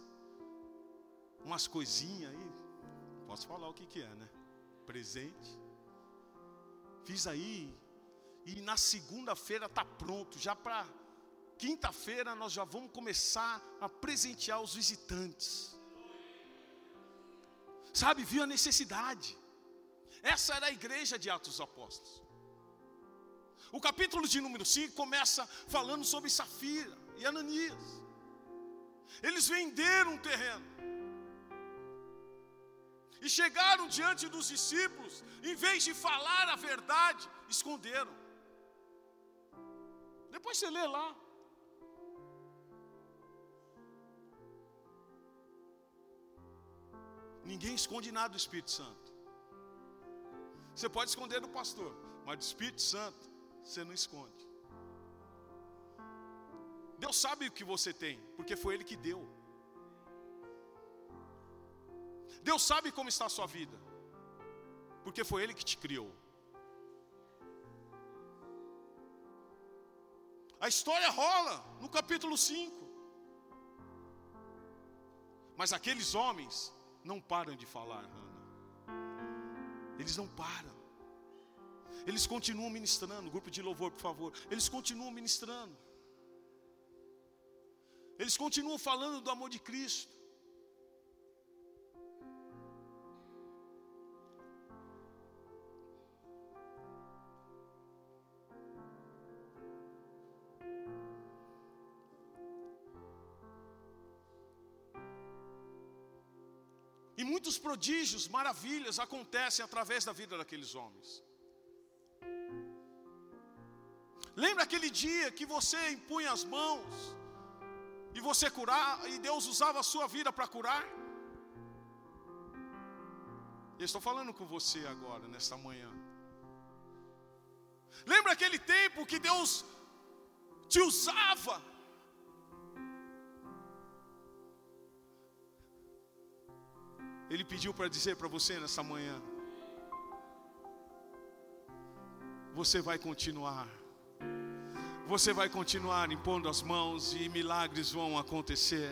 umas coisinhas aí. Posso falar o que, que é, né? Presente. Fiz aí. E na segunda-feira está pronto. Já para quinta-feira nós já vamos começar a presentear os visitantes. Sabe, viu a necessidade. Essa era a igreja de Atos dos Apóstolos. O capítulo de número 5 começa falando sobre Safira e Ananias. Eles venderam um terreno. E chegaram diante dos discípulos, em vez de falar a verdade, esconderam. Depois você lê lá. Ninguém esconde nada do Espírito Santo. Você pode esconder do pastor, mas do Espírito Santo você não esconde. Deus sabe o que você tem, porque foi Ele que deu. Deus sabe como está a sua vida, porque foi Ele que te criou. A história rola no capítulo 5. Mas aqueles homens não param de falar, Ana. Eles não param. Eles continuam ministrando. Grupo de louvor, por favor. Eles continuam ministrando. Eles continuam falando do amor de Cristo. Muitos prodígios, maravilhas acontecem através da vida daqueles homens. Lembra aquele dia que você impunha as mãos e você curar, e Deus usava a sua vida para curar? Eu estou falando com você agora, nesta manhã. Lembra aquele tempo que Deus te usava? Ele pediu para dizer para você nessa manhã: Você vai continuar você vai continuar impondo as mãos e milagres vão acontecer.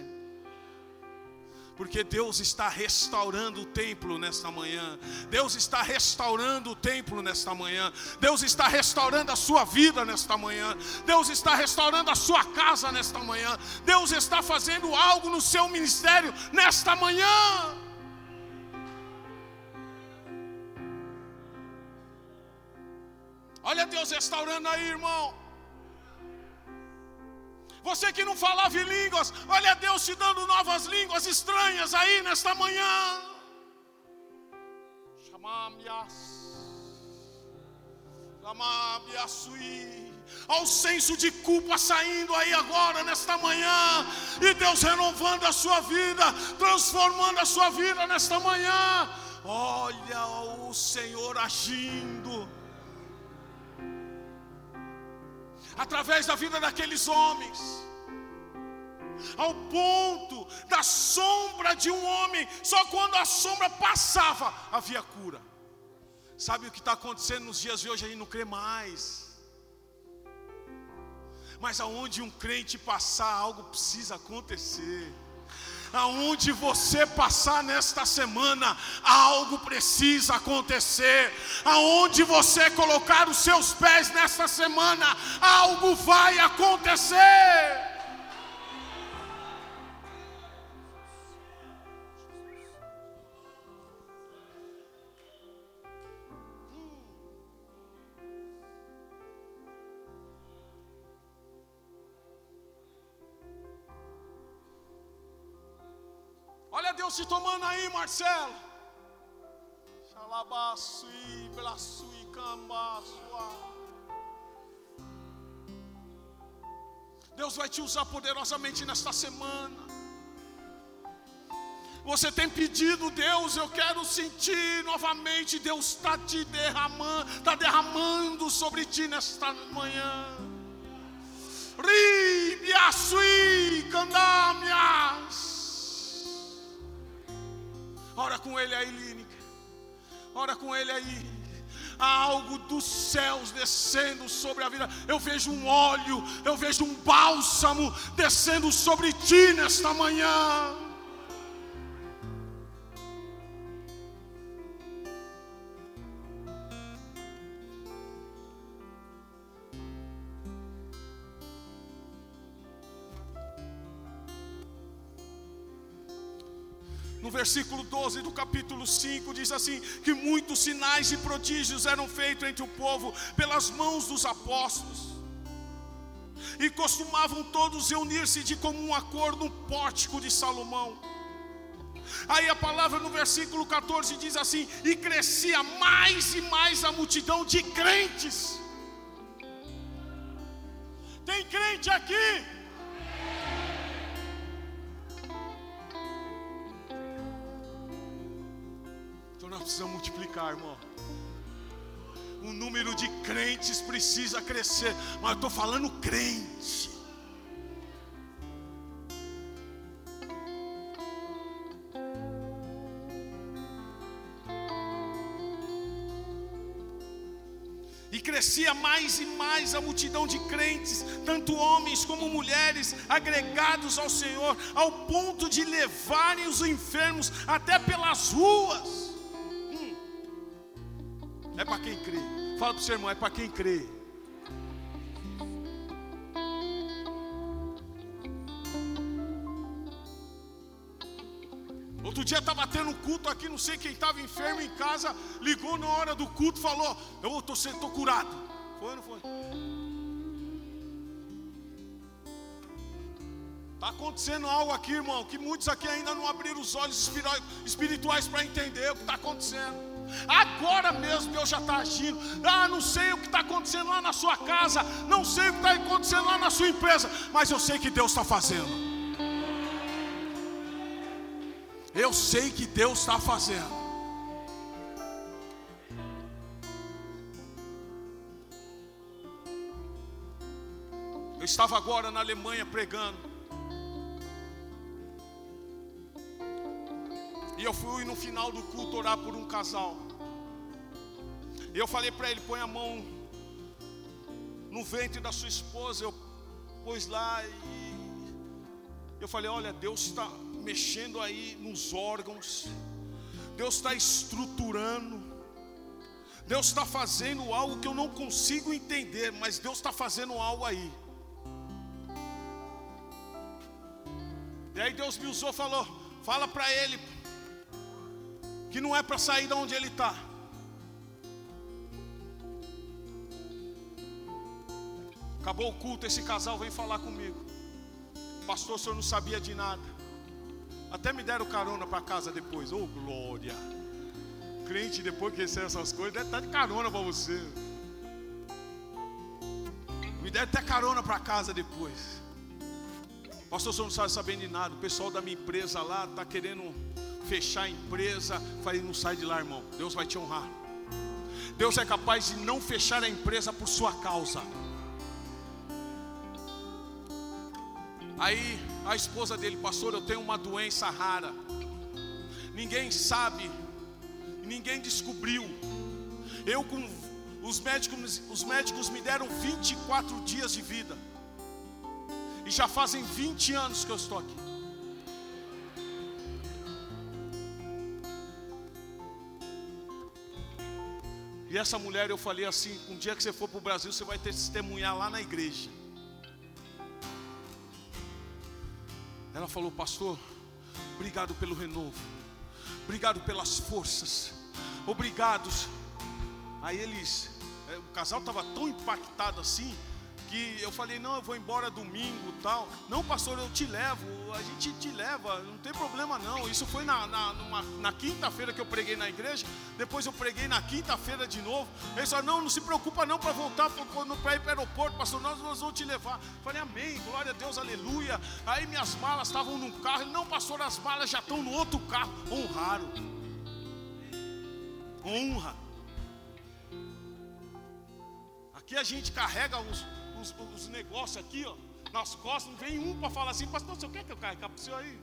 Porque Deus está restaurando o templo nesta manhã. Deus está restaurando o templo nesta manhã. Deus está restaurando a sua vida nesta manhã. Deus está restaurando a sua casa nesta manhã. Deus está fazendo algo no seu ministério nesta manhã. Olha Deus restaurando aí, irmão. Você que não falava em línguas, olha Deus te dando novas línguas estranhas aí nesta manhã. Ao senso de culpa saindo aí agora nesta manhã, e Deus renovando a sua vida, transformando a sua vida nesta manhã. Olha o Senhor agindo através da vida daqueles homens, ao ponto da sombra de um homem, só quando a sombra passava havia cura. Sabe o que está acontecendo nos dias de hoje? A gente não crê mais. Mas aonde um crente passar, algo precisa acontecer aonde você passar nesta semana, algo precisa acontecer. Aonde você colocar os seus pés nesta semana, algo vai acontecer. Se tomando aí, Marcelo. Deus vai te usar poderosamente nesta semana. Você tem pedido, Deus, eu quero sentir novamente. Deus está te derramando, está derramando sobre ti nesta manhã. Ribiasui, candamias. Ora com ele aí, Línica. Ora com ele aí. Há algo dos céus descendo sobre a vida. Eu vejo um óleo, eu vejo um bálsamo descendo sobre ti nesta manhã. Versículo 12 do capítulo 5 diz assim: que muitos sinais e prodígios eram feitos entre o povo pelas mãos dos apóstolos. E costumavam todos reunir-se de comum acordo no pórtico de Salomão. Aí a palavra no versículo 14 diz assim: E crescia mais e mais a multidão de crentes. Tem crente aqui? Então nós precisamos multiplicar, irmão. O número de crentes precisa crescer, mas eu estou falando crente. crescia mais e mais a multidão de crentes, tanto homens como mulheres, agregados ao Senhor, ao ponto de levarem os enfermos até pelas ruas. É para quem crê. Fala para o seu irmão, é para quem crê. Outro dia estava tendo culto aqui, não sei quem estava enfermo em casa, ligou na hora do culto, falou: Eu estou tô, tô curado. Foi ou não foi? Está acontecendo algo aqui, irmão, que muitos aqui ainda não abriram os olhos espirituais para entender o que está acontecendo. Agora mesmo Deus já está agindo. Ah, não sei o que está acontecendo lá na sua casa, não sei o que está acontecendo lá na sua empresa, mas eu sei que Deus está fazendo. Eu sei que Deus está fazendo. Eu estava agora na Alemanha pregando. Eu fui no final do culto orar por um casal. E eu falei para ele: põe a mão no ventre da sua esposa. Eu pus lá e eu falei: olha, Deus está mexendo aí nos órgãos, Deus está estruturando, Deus está fazendo algo que eu não consigo entender, mas Deus está fazendo algo aí. E aí Deus me usou, falou: fala para ele que não é para sair da onde ele está. Acabou o culto, esse casal vem falar comigo. Pastor, o senhor não sabia de nada. Até me deram carona para casa depois. Ô oh, glória! Crente, depois que recebe essas coisas, deve estar de carona para você. Me deram até carona para casa depois. Pastor, você não sabe sabendo de nada. O pessoal da minha empresa lá está querendo fechar a empresa. Falei, não sai de lá, irmão. Deus vai te honrar. Deus é capaz de não fechar a empresa por sua causa. Aí a esposa dele, pastor, eu tenho uma doença rara. Ninguém sabe, ninguém descobriu. Eu com os médicos, os médicos me deram 24 dias de vida. E já fazem 20 anos que eu estou aqui. E essa mulher eu falei assim: um dia que você for para o Brasil, você vai ter testemunhar lá na igreja. Ela falou, pastor, obrigado pelo renovo, obrigado pelas forças, obrigados. Aí eles, é, o casal estava tão impactado assim, que eu falei, não, eu vou embora domingo tal. Não, pastor, eu te levo, a gente te leva, não tem problema não. Isso foi na, na, na quinta-feira que eu preguei na igreja, depois eu preguei na quinta-feira de novo. Eles falaram, não, não se preocupa não para voltar para ir para o aeroporto, pastor, nós, nós vamos te levar. Eu falei, amém, glória a Deus, aleluia. Aí minhas malas estavam num carro, ele, não, pastor, as malas já estão no outro carro. Honraram. Honra. Aqui a gente carrega os, os, os negócios aqui, ó, nas costas, não vem um para falar assim, pastor, você quer que eu carregue para o senhor aí?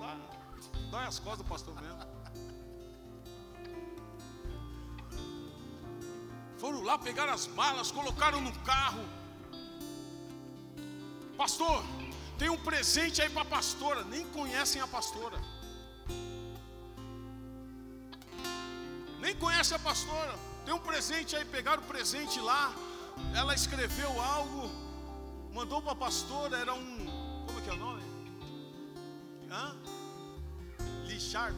Dá, dá as costas do pastor mesmo. Foram lá, pegaram as malas, colocaram no carro. Pastor, tem um presente aí para a pastora. Nem conhecem a pastora. Nem conhecem a pastora. Tem um presente aí, pegaram o presente lá ela escreveu algo, mandou para a pastora, era um. Como é que é o nome? Hã? Lee Sharp.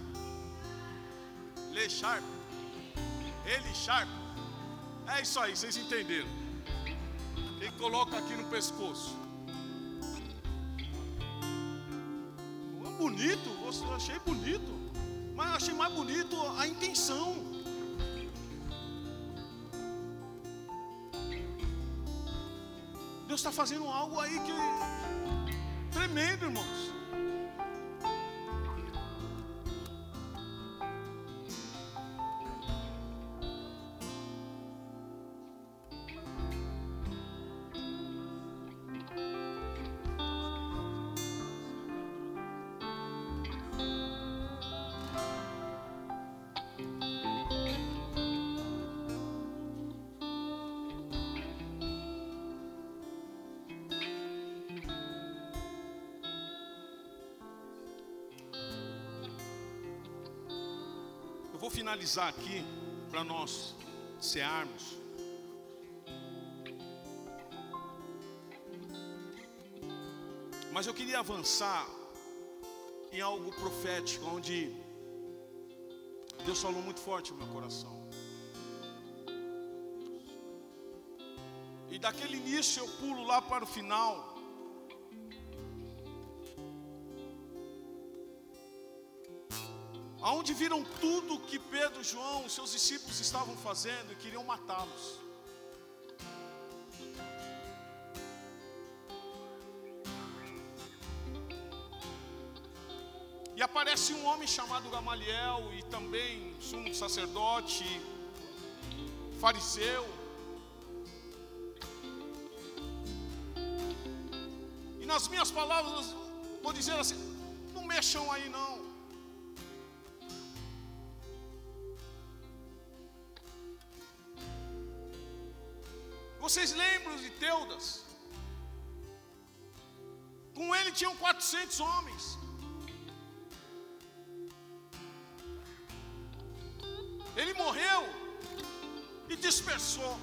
Lee Sharp. Ele Sharp. É isso aí, vocês entenderam. Ele coloca aqui no pescoço. bonito, eu achei bonito, mas achei mais bonito a intenção. Deus está fazendo algo aí que tremendo, irmãos. Finalizar aqui para nós cearmos. Mas eu queria avançar em algo profético, onde Deus falou muito forte no meu coração. E daquele início eu pulo lá para o final. Viram tudo que Pedro, João, seus discípulos estavam fazendo e queriam matá-los. E aparece um homem chamado Gamaliel e também sumo sacerdote, fariseu. E nas minhas palavras, vou dizer assim: não mexam aí não. Vocês lembram de Teudas? Com ele tinham 400 homens. Ele morreu e dispersou.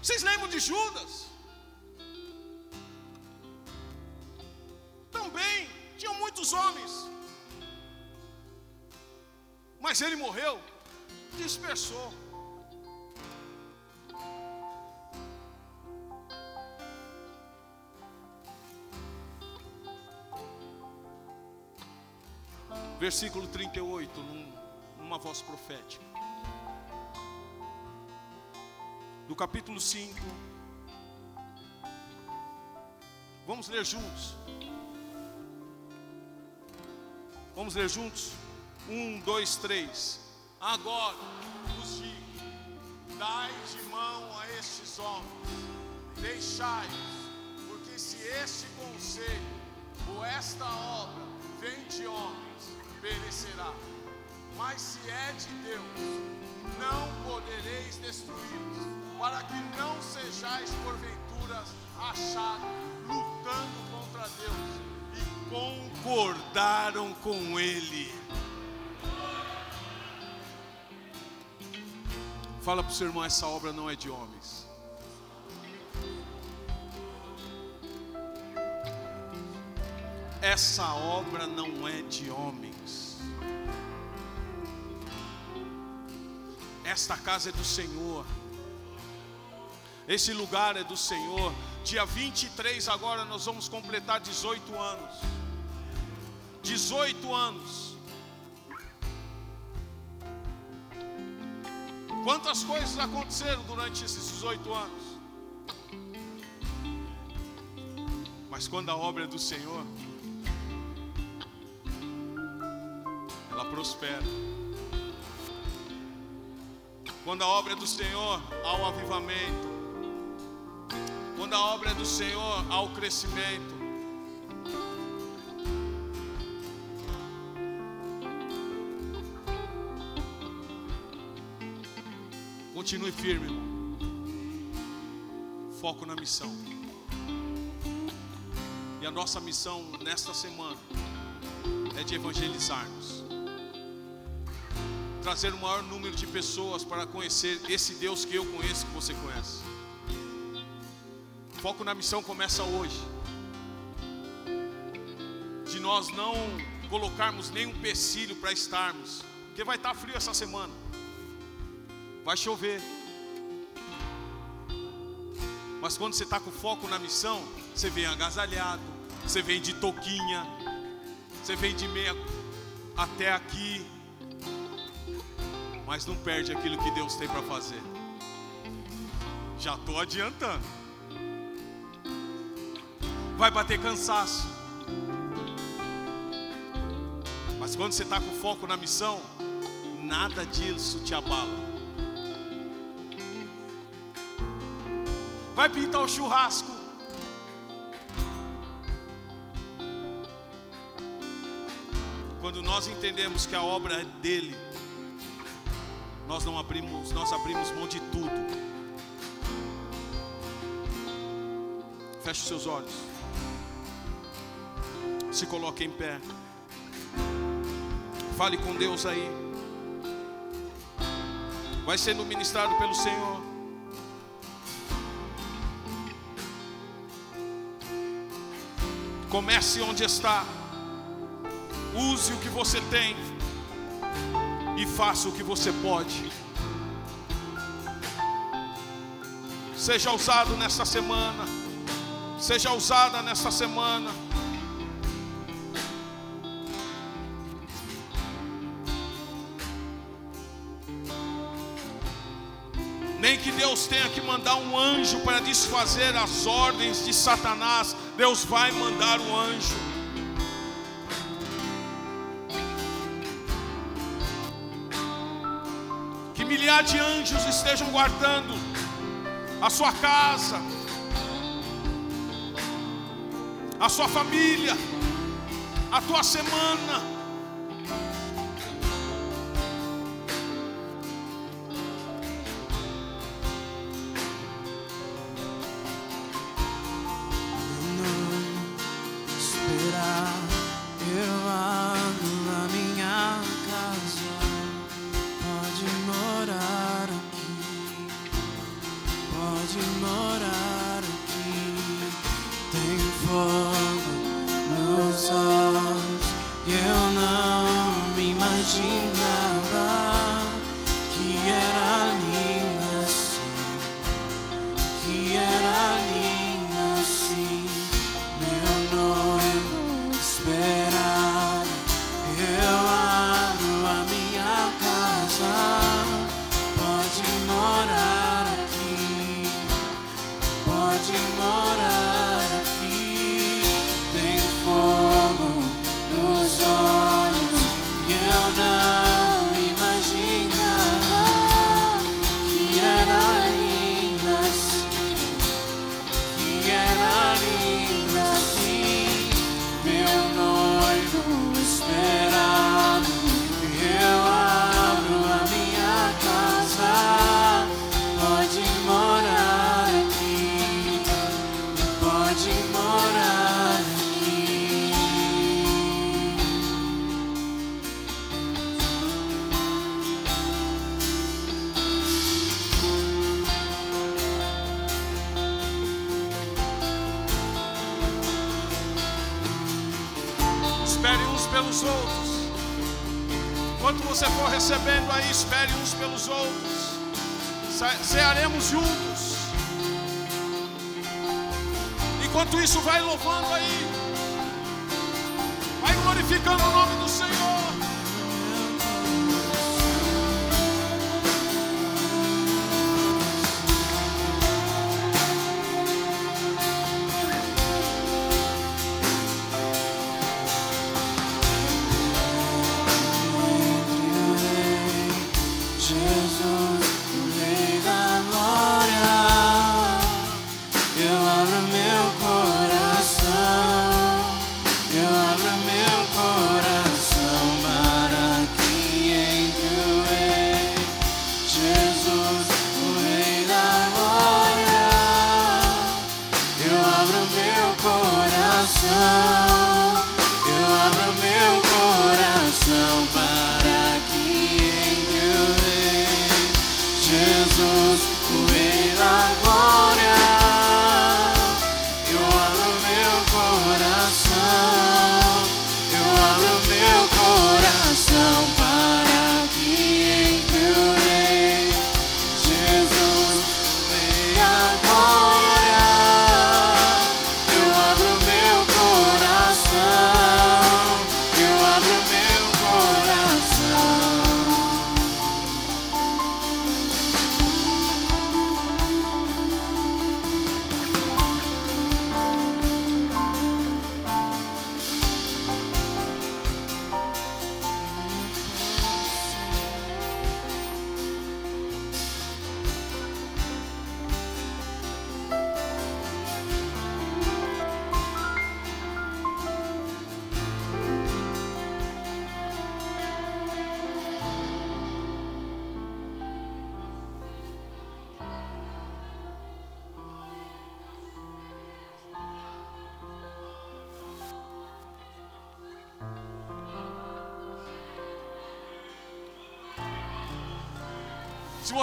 Vocês lembram de Judas? Também tinham muitos homens. Mas ele morreu, dispersou. Versículo 38, num, numa voz profética. Do capítulo 5. Vamos ler juntos. Vamos ler juntos? Um, dois, três. Agora vos digo: dai de mão a estes homens, deixai-os, porque se este conselho ou esta obra vem de homem, perecerá. Mas se é de Deus, não podereis destruí-los, para que não sejais porventura achados lutando contra Deus. E concordaram com ele. Fala para o seu irmão: essa obra não é de homens. essa obra não é de homens. Esta casa é do Senhor. Esse lugar é do Senhor. Dia 23 agora nós vamos completar 18 anos. 18 anos. Quantas coisas aconteceram durante esses 18 anos? Mas quando a obra é do Senhor, prospera. Quando a obra é do Senhor, há o avivamento. Quando a obra é do Senhor, há o crescimento. Continue firme, irmão. Foco na missão. E a nossa missão nesta semana é de evangelizarmos trazer o maior número de pessoas para conhecer esse Deus que eu conheço, que você conhece. O foco na missão começa hoje. De nós não colocarmos nenhum empecilho para estarmos, porque vai estar frio essa semana, vai chover. Mas quando você está com foco na missão, você vem agasalhado, Você vem de toquinha. Você vem de meia até aqui. Mas não perde aquilo que Deus tem para fazer. Já estou adiantando. Vai bater cansaço. Mas quando você está com foco na missão, nada disso te abala. Vai pintar o churrasco. Quando nós entendemos que a obra é dele, nós não abrimos, nós abrimos mão de tudo. Feche seus olhos. Se coloque em pé. Fale com Deus aí. Vai sendo ministrado pelo Senhor. Comece onde está. Use o que você tem. E faça o que você pode. Seja usado nesta semana. Seja usada nesta semana. Nem que Deus tenha que mandar um anjo para desfazer as ordens de Satanás, Deus vai mandar um anjo. Milhares de anjos estejam guardando a sua casa, a sua família, a tua semana. Pelos outros. Cearemos juntos. Enquanto isso, vai louvando aí.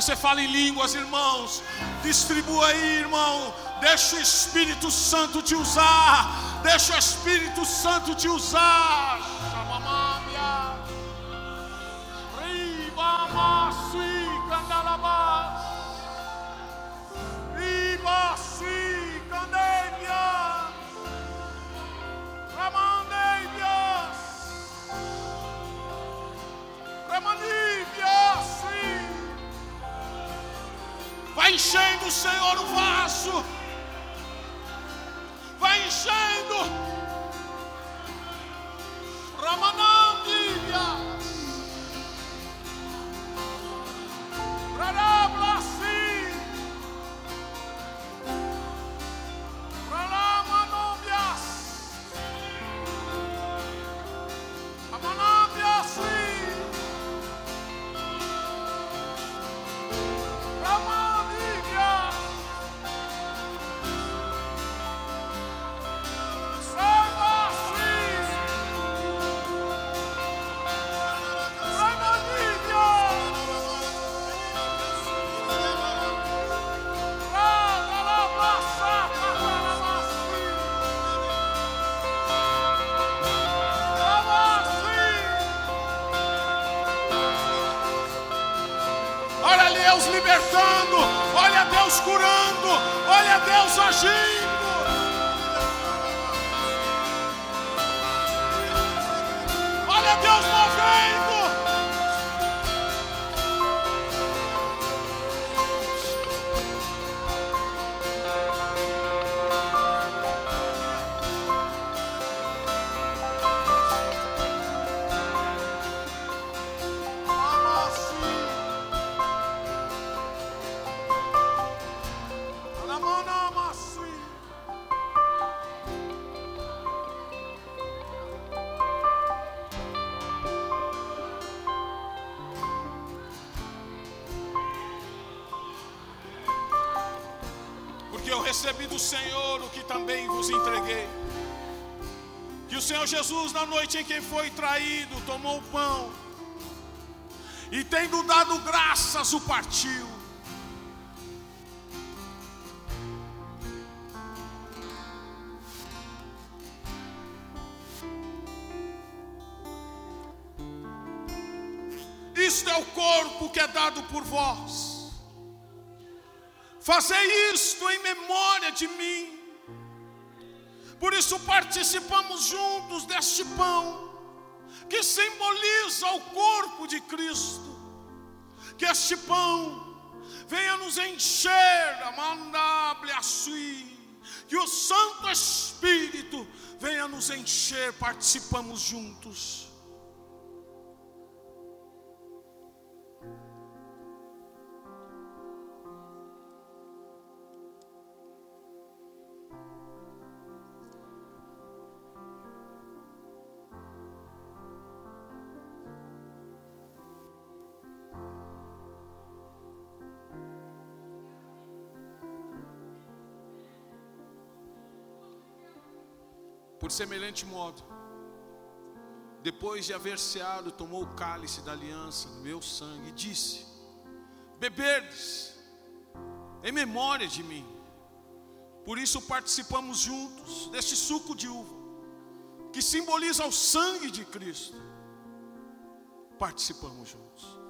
Você fala em línguas, irmãos, distribua aí, irmão. Deixa o Espírito Santo te usar. Deixa o Espírito Santo te usar. Senhor, o vaso. Vai enchendo. Libertando, olha Deus curando, olha Deus agindo. Olha Deus movendo. Noite em que foi traído, tomou o pão e, tendo dado graças, o partiu. Isto é o corpo que é dado por vós. Fazei isto em memória de mim. Por isso participamos juntos deste pão, que simboliza o corpo de Cristo. Que este pão venha nos encher, amandable açui. Que o Santo Espírito venha nos encher, participamos juntos. Por semelhante modo, depois de haver ceado, tomou o cálice da aliança, meu sangue, e disse: Beberdes, em memória de mim. Por isso participamos juntos deste suco de uva, que simboliza o sangue de Cristo. Participamos juntos.